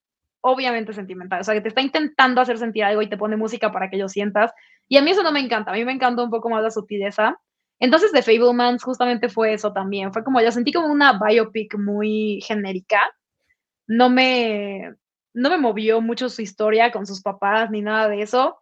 obviamente sentimental. O sea, que te está intentando hacer sentir algo y te pone música para que lo sientas. Y a mí eso no me encanta. A mí me encanta un poco más la sutileza. Entonces, The Fablemans justamente fue eso también. Fue como, yo sentí como una biopic muy genérica. No me, no me movió mucho su historia con sus papás ni nada de eso.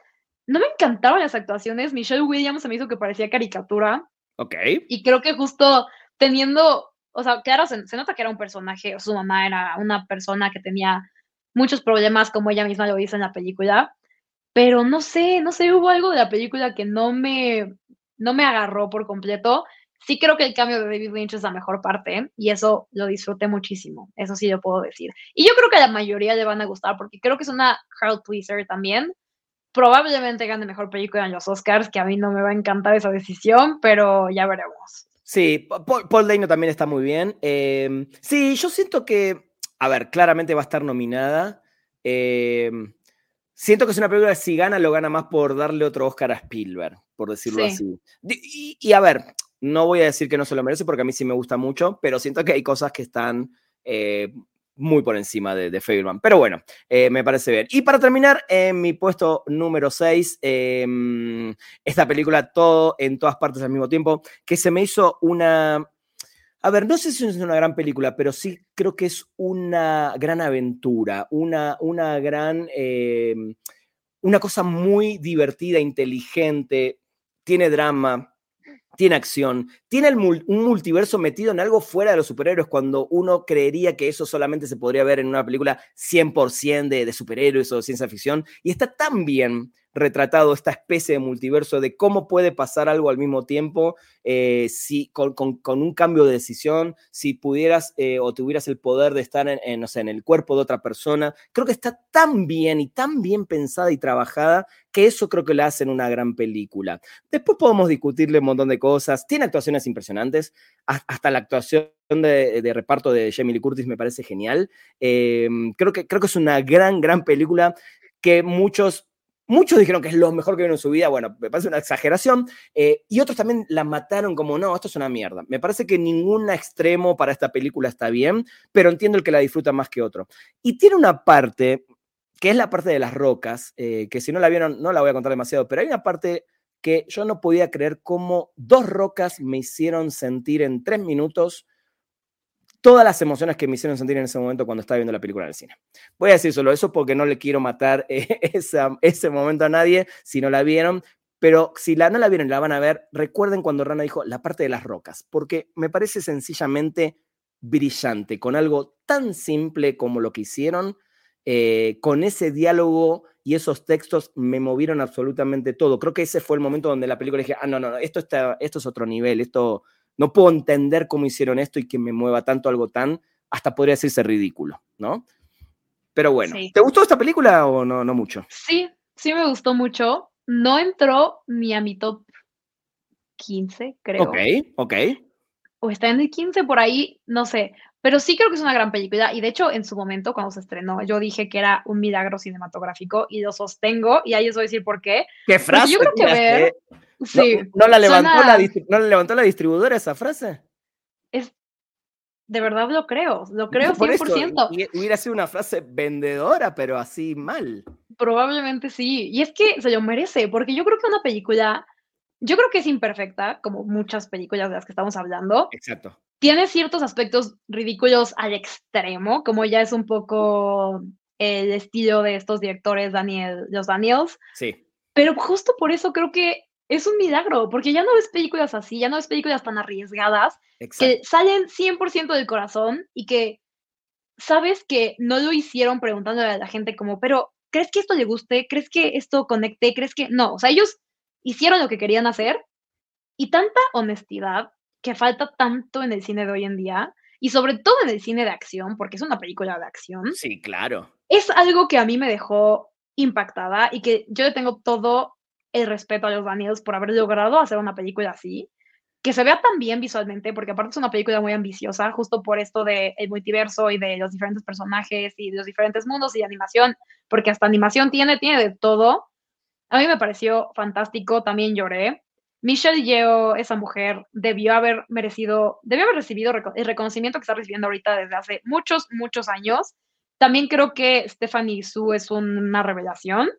No me encantaban las actuaciones. Michelle Williams se me hizo que parecía caricatura. Ok. Y creo que justo teniendo, o sea, claro, se, se nota que era un personaje, su mamá era una persona que tenía muchos problemas, como ella misma lo dice en la película. Pero no sé, no sé, hubo algo de la película que no me, no me agarró por completo. Sí creo que el cambio de David Lynch es la mejor parte y eso lo disfruté muchísimo, eso sí lo puedo decir. Y yo creo que a la mayoría le van a gustar porque creo que es una crowd pleaser también. Probablemente gane mejor película en los Oscars, que a mí no me va a encantar esa decisión, pero ya veremos. Sí, Paul, Dano también está muy bien. Em, sí, yo siento que, a ver, claramente va a estar nominada. Em, siento que es una película que si gana, lo gana más por darle otro Oscar a Spielberg por decirlo así. Y, a ver, no voy a decir que no se lo merece porque a mí sí me gusta mucho, pero siento que hay cosas que están eh, muy por encima de, de Pero bueno, eh, me parece bien. Y para terminar, en mi puesto número 6, em, esta película todo en todas partes al mismo tiempo, que se me hizo una... A ver, no sé si es una gran película, pero sí creo que es una gran aventura, una, una gran... Em, una cosa muy divertida, inteligente, tiene drama, tiene acción, tiene un multiverso metido en algo fuera de los superhéroes cuando uno creería que eso solamente se podría ver en una película 100% de, de superhéroes o de ciencia ficción. Y está tan bien retratado esta especie de multiverso de cómo puede pasar algo al mismo tiempo eh, si, con, un cambio de decisión, si pudieras eh, o tuvieras el poder de estar en, sé, en el cuerpo de otra persona. Creo que está tan bien y tan bien pensada y trabajada que eso creo que la hace en una gran película. Después podemos discutirle un montón de cosas. Tiene actuaciones impresionantes, hasta la actuación de, reparto de Jamie Lee Curtis me parece genial. Eh, creo, que, creo que es una gran, gran película que muchos Muchos dijeron que es lo mejor que vieron en su vida. Bueno, me parece una exageración. Eh, y otros también la mataron como, no, esto es una mierda. Me parece que ningún extremo para esta película está bien, pero entiendo el que la disfruta más que otro. Y tiene una parte, que es la parte de las rocas, eh, que si no la vieron, no la voy a contar demasiado, pero hay una parte que yo no podía creer cómo dos rocas me hicieron sentir en tres minutos todas las emociones que me hicieron sentir en ese momento cuando estaba viendo la película en el cine. Voy a decir solo eso porque no le quiero matar eh, [LAUGHS] ese momento a nadie si no la vieron, pero si la, no la vieron la van a ver, recuerden cuando Rana dijo la parte de las rocas, porque me parece sencillamente brillante, con algo tan simple como lo que hicieron, eh, con ese diálogo y esos textos me movieron absolutamente todo. Creo que ese fue el momento donde la película dije, ah, no, no, esto, está, esto es otro nivel, esto no puedo entender cómo hicieron esto y que me mueva tanto algo tan, hasta podría decirse ridículo, ¿no? Pero bueno, ¿te gustó esta película o no, no mucho? Sí, sí me gustó mucho. No entró ni a mi top 15, creo. Ok, ok. O está en el 15 por ahí, no sé. Pero sí creo que es una gran película. Y de hecho, en su momento, cuando se estrenó, yo dije que era un milagro cinematográfico y lo sostengo. Y ahí os voy a decir por qué. ¿Qué frase? yo creo que ver. ¿No, la levantó la, ¿No la levantó la distribuidora esa frase? Es, de verdad lo creo, lo creo 100%. hubiera sido una frase vendedora, pero así mal. Probablemente sí. Y es que se lo merece, porque yo creo que una película, yo creo que es imperfecta, como muchas películas de las que estamos hablando. Exacto. Tiene ciertos aspectos ridículos al extremo, como ya es un poco el estilo de estos directores, Daniel, los Daniels. Sí. Pero justo por eso creo que es un milagro, porque ya no ves películas así, ya no ves películas tan arriesgadas, que salen 100% del corazón y que sabes que no lo hicieron preguntándole a la gente como, pero ¿crees que esto le guste? ¿Crees que esto conecte? ¿Crees que no? O sea, ellos hicieron lo que querían hacer y tanta honestidad que falta tanto en el cine de hoy en día y sobre todo en el cine de acción, porque es una película de acción. Sí, claro. Es algo que a mí me dejó impactada y que yo le tengo todo el respeto a los Daniels por haber logrado hacer una película así, que se vea tan bien visualmente, porque aparte es una película muy ambiciosa, justo por esto del el multiverso y de los diferentes personajes y de los diferentes mundos y animación, porque hasta animación tiene, tiene de todo. A mí me pareció fantástico, también lloré. Michelle Yeoh, esa mujer, debió haber merecido, debió haber recibido el reconocimiento que está recibiendo ahorita desde hace muchos, muchos años. También creo que Stephanie Su es una revelación.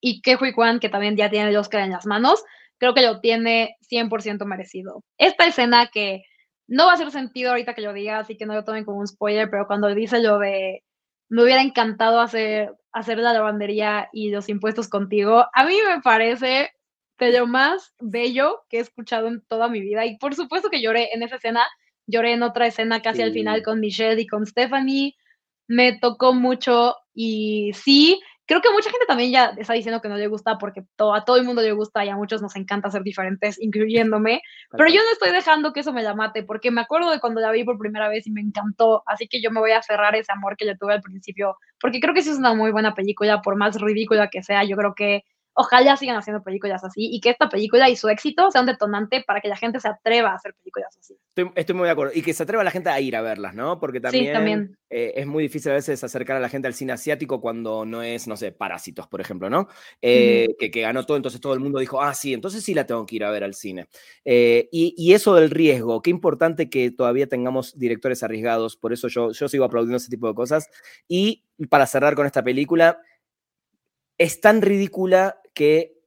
Y que Hui Kwan, que también ya tiene el Oscar en las manos, creo que lo tiene 100% merecido. Esta escena que no va a hacer sentido ahorita que lo diga, así que no lo tomen como un spoiler, pero cuando dice lo de me hubiera encantado hacer, hacer la lavandería y los impuestos contigo, a mí me parece de lo más bello que he escuchado en toda mi vida. Y por supuesto que lloré en esa escena, lloré en otra escena casi al final con Michelle y con Stephanie. Me tocó mucho y sí, creo que mucha gente también ya está diciendo que no le gusta porque a todo el mundo le gusta y a muchos nos encanta ser diferentes, incluyéndome. Pero yo no estoy dejando que eso me la mate porque me acuerdo de cuando la vi por primera vez y me encantó. Así que yo me voy a cerrar ese amor que le tuve al principio porque creo que sí es una muy buena película, por más ridícula que sea. Yo creo que ojalá sigan haciendo películas así y que esta película y su éxito sea un detonante para que la gente se atreva a hacer películas así. Estoy, muy de acuerdo. Y que se atreva la gente a ir a verlas, ¿no? Porque también, eh, es muy difícil a veces acercar a la gente al cine asiático cuando no es, no sé, Parásitos, por ejemplo, ¿no? Eh, que, ganó todo, entonces todo el mundo dijo, ah, sí, entonces sí la tengo que ir a ver al cine. Eh, y, eso del riesgo, qué importante que todavía tengamos directores arriesgados, por eso yo, yo sigo aplaudiendo ese tipo de cosas. Y para cerrar con esta película, es tan ridícula que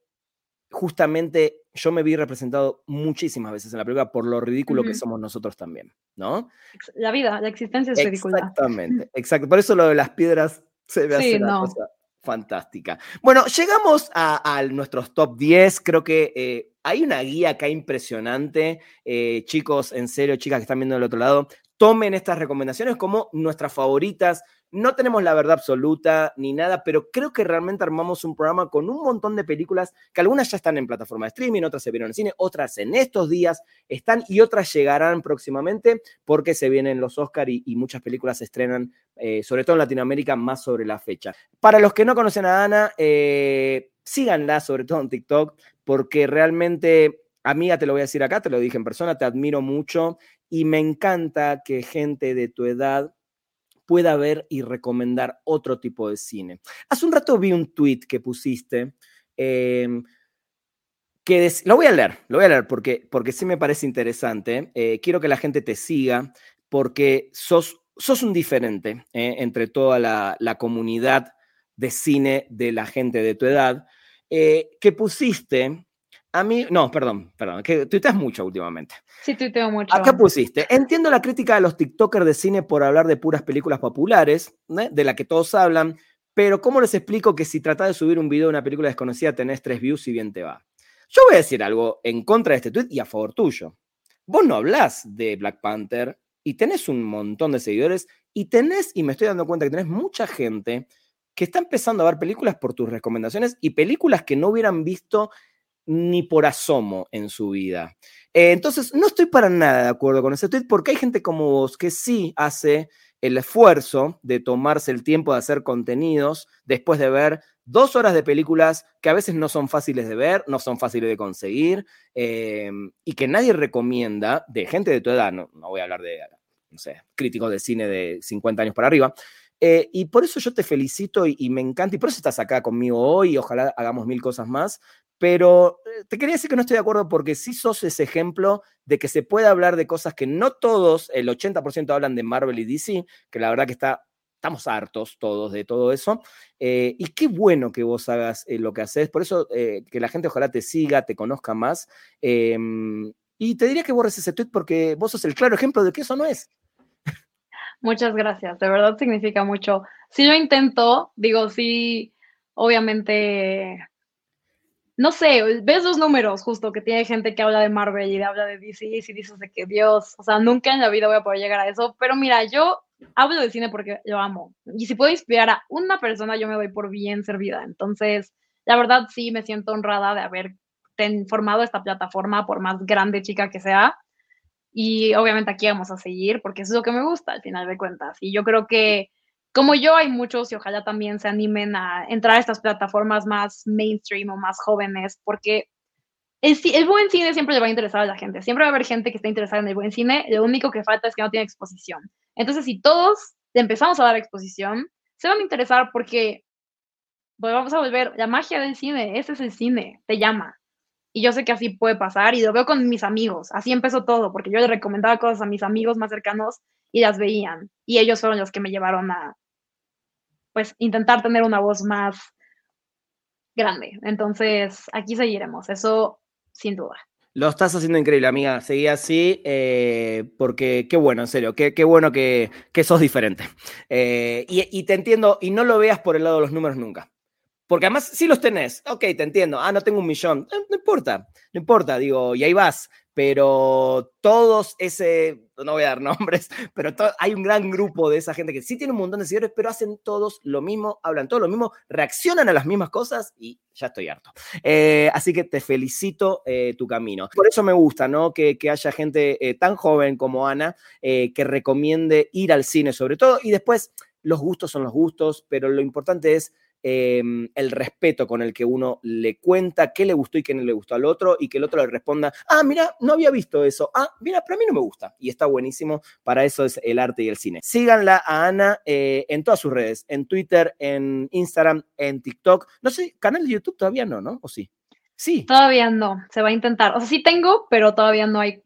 justamente yo me vi representado muchísimas veces en la película por lo ridículo que somos nosotros también, ¿no? La vida, la existencia es ridícula. Exactamente, exacto. Por eso lo de las piedras se ve así cosa fantástica. Bueno, llegamos a, nuestros top 10. Creo que eh, hay una guía acá impresionante. Eh, chicos, en serio, chicas que están viendo del otro lado, tomen estas recomendaciones como nuestras favoritas, no tenemos la verdad absoluta ni nada, pero creo que realmente armamos un programa con un montón de películas que algunas ya están en plataforma de streaming, otras se vieron en cine, otras en estos días están y otras llegarán próximamente porque se vienen los Oscar y, muchas películas se estrenan, eh, sobre todo en Latinoamérica, más sobre la fecha. Para los que no conocen a Ana, eh, síganla, sobre todo en TikTok, porque realmente Amiga, te lo voy a decir acá, te lo dije en persona, te admiro mucho y me encanta que gente de tu edad pueda ver y recomendar otro tipo de cine. Hace un rato vi un tweet que pusiste. Em, que lo voy a leer, lo voy a leer porque, porque sí me parece interesante. Eh, quiero que la gente te siga porque sos, sos un diferente eh, entre toda la, la, comunidad de cine de la gente de tu edad, eh, que pusiste a mí, no, perdón, perdón, que tuiteas mucho últimamente. Sí, tuiteo mucho. Acá pusiste, entiendo la crítica de los TikTokers de cine por hablar de puras películas populares, de la que todos hablan, pero ¿cómo les explico que si tratás de subir un video de una película desconocida tenés tres views y bien te va? Yo voy a decir algo en contra de este tweet y a favor tuyo. Vos no hablás de Black Panther y tenés un montón de seguidores y tenés, y me estoy dando cuenta que tenés mucha gente que está empezando a ver películas por tus recomendaciones y películas que no hubieran visto ni por asomo en su vida. Eh, entonces, no estoy para nada de acuerdo con ese tweet porque hay gente como vos que sí hace el esfuerzo de tomarse el tiempo de hacer contenidos después de ver dos horas de películas que a veces no son fáciles de ver, no son fáciles de conseguir eh, y que nadie recomienda de gente de tu edad, no, voy a hablar de, no sé, críticos de cine de 50 años para arriba. Eh, y por eso yo te felicito y, me encanta, y por eso estás acá conmigo hoy, ojalá hagamos mil cosas más, pero eh, te quería decir que no estoy de acuerdo porque sí sos ese ejemplo de que se puede hablar de cosas que no todos, el 80% hablan de Marvel y DC, que la verdad que está, estamos hartos todos de todo eso. Eh, y qué bueno que vos hagas lo que haces. Por eso que la gente ojalá te siga, te conozca más. Em, Y te diría que borres ese tweet porque vos sos el claro ejemplo de que eso no es. Muchas gracias, de verdad significa mucho. Si yo intento, digo, sí, obviamente, no sé, ves los números justo que tiene gente que habla de Marvel y habla de DC y dices de que Dios, o sea, nunca en la vida voy a poder llegar a eso, pero mira, yo hablo de cine porque lo amo. Y si puedo inspirar a una persona, yo me doy por bien servida. Entonces, la verdad sí me siento honrada de haber formado esta plataforma, por más grande chica que sea. Y obviamente aquí vamos a seguir porque es lo que me gusta al final de cuentas. Y yo creo que como yo hay muchos y ojalá también se animen a entrar a estas plataformas más mainstream o más jóvenes porque el, el, buen cine siempre le va a interesar a la gente. Siempre va a haber gente que está interesada en el buen cine. Lo único que falta es que no tiene exposición. Entonces, si todos empezamos a dar exposición, se van a interesar porque pues, vamos a volver la magia del cine. Ese es el cine. Te llama. Y yo sé que así puede pasar y lo veo con mis amigos. Así empezó todo, porque yo le recomendaba cosas a mis amigos más cercanos y las veían. Y ellos fueron los que me llevaron a, pues, intentar tener una voz más grande. Entonces, aquí seguiremos. Eso sin duda. Lo estás haciendo increíble, amiga. Seguí así, eh, porque qué bueno, en serio, qué, qué bueno que, que, sos diferente. Eh, y, y, te entiendo, y no lo veas por el lado de los números nunca. Porque además, si los tenés, ok, te entiendo. Ah, no tengo un millón. no importa, no importa, digo, y ahí vas. Pero todos ese, no voy a dar [LAUGHS] nombres, pero hay un gran grupo de esa gente que sí tiene un montón de seguidores, pero hacen todos lo mismo, hablan todo lo mismo, reaccionan a las mismas cosas y ya estoy harto. Eh, así que te felicito eh, tu camino. Por eso me gusta, ¿no? Que, que haya gente eh, tan joven como Ana que recomiende ir al cine sobre todo y después los gustos son los gustos, pero lo importante es Em, el respeto con el que uno le cuenta qué le gustó y qué no le gustó al otro y que el otro le responda, ah, mira, no había visto eso, ah, mira, pero a mí no me gusta. Y está buenísimo, para eso es el arte y el cine. Síganla a Ana eh, en todas sus redes, en Twitter, en Instagram, en TikTok. No sé, canal de YouTube todavía no, ¿no? ¿O sí? Sí. Todavía no, se va a intentar. O sea, sí tengo, pero todavía no hay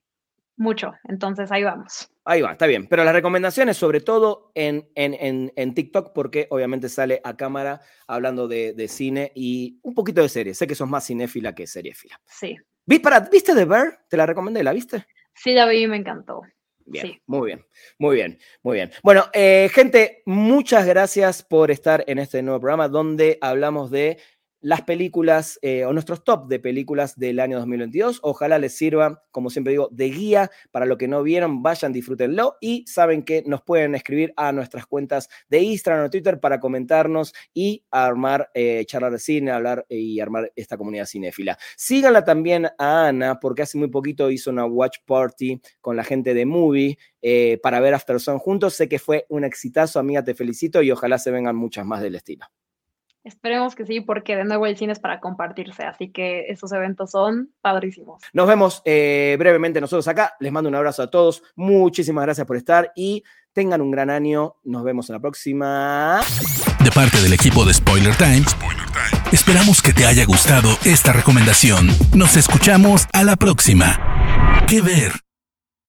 mucho. Entonces ahí vamos. Ahí va, está bien. Pero las recomendaciones, sobre todo en, en, en, TikTok, porque obviamente sale a cámara hablando de, de, cine y un poquito de serie. Sé que sos más cinéfila que seriefila. Sí. ¿Viste The Bear? Te la recomendé, ¿la viste? Sí, la vi y me encantó. Bien, sí. muy bien, muy bien, muy bien. Bueno, eh, gente, muchas gracias por estar en este nuevo programa donde hablamos de las películas eh, o nuestros top de películas del año 2022. Ojalá les sirva, como siempre digo, de guía para lo que no vieron. Vayan, disfrútenlo y saben que nos pueden escribir a nuestras cuentas de Instagram o Twitter para comentarnos y armar, eh, charlar de cine, hablar y armar esta comunidad cinéfila. Síganla también a Ana porque hace muy poquito hizo una watch party con la gente de Movie eh, para ver After Sun juntos. Sé que fue un exitazo, amiga, te felicito y ojalá se vengan muchas más del estilo. Esperemos que sí, porque de nuevo el cine es para compartirse, así que esos eventos son padrísimos. Nos vemos eh, brevemente nosotros acá. Les mando un abrazo a todos. Muchísimas gracias por estar y tengan un gran año. Nos vemos en la próxima. De parte del equipo de Spoiler Times, esperamos que te haya gustado esta recomendación. Nos escuchamos a la próxima. ¿Qué ver?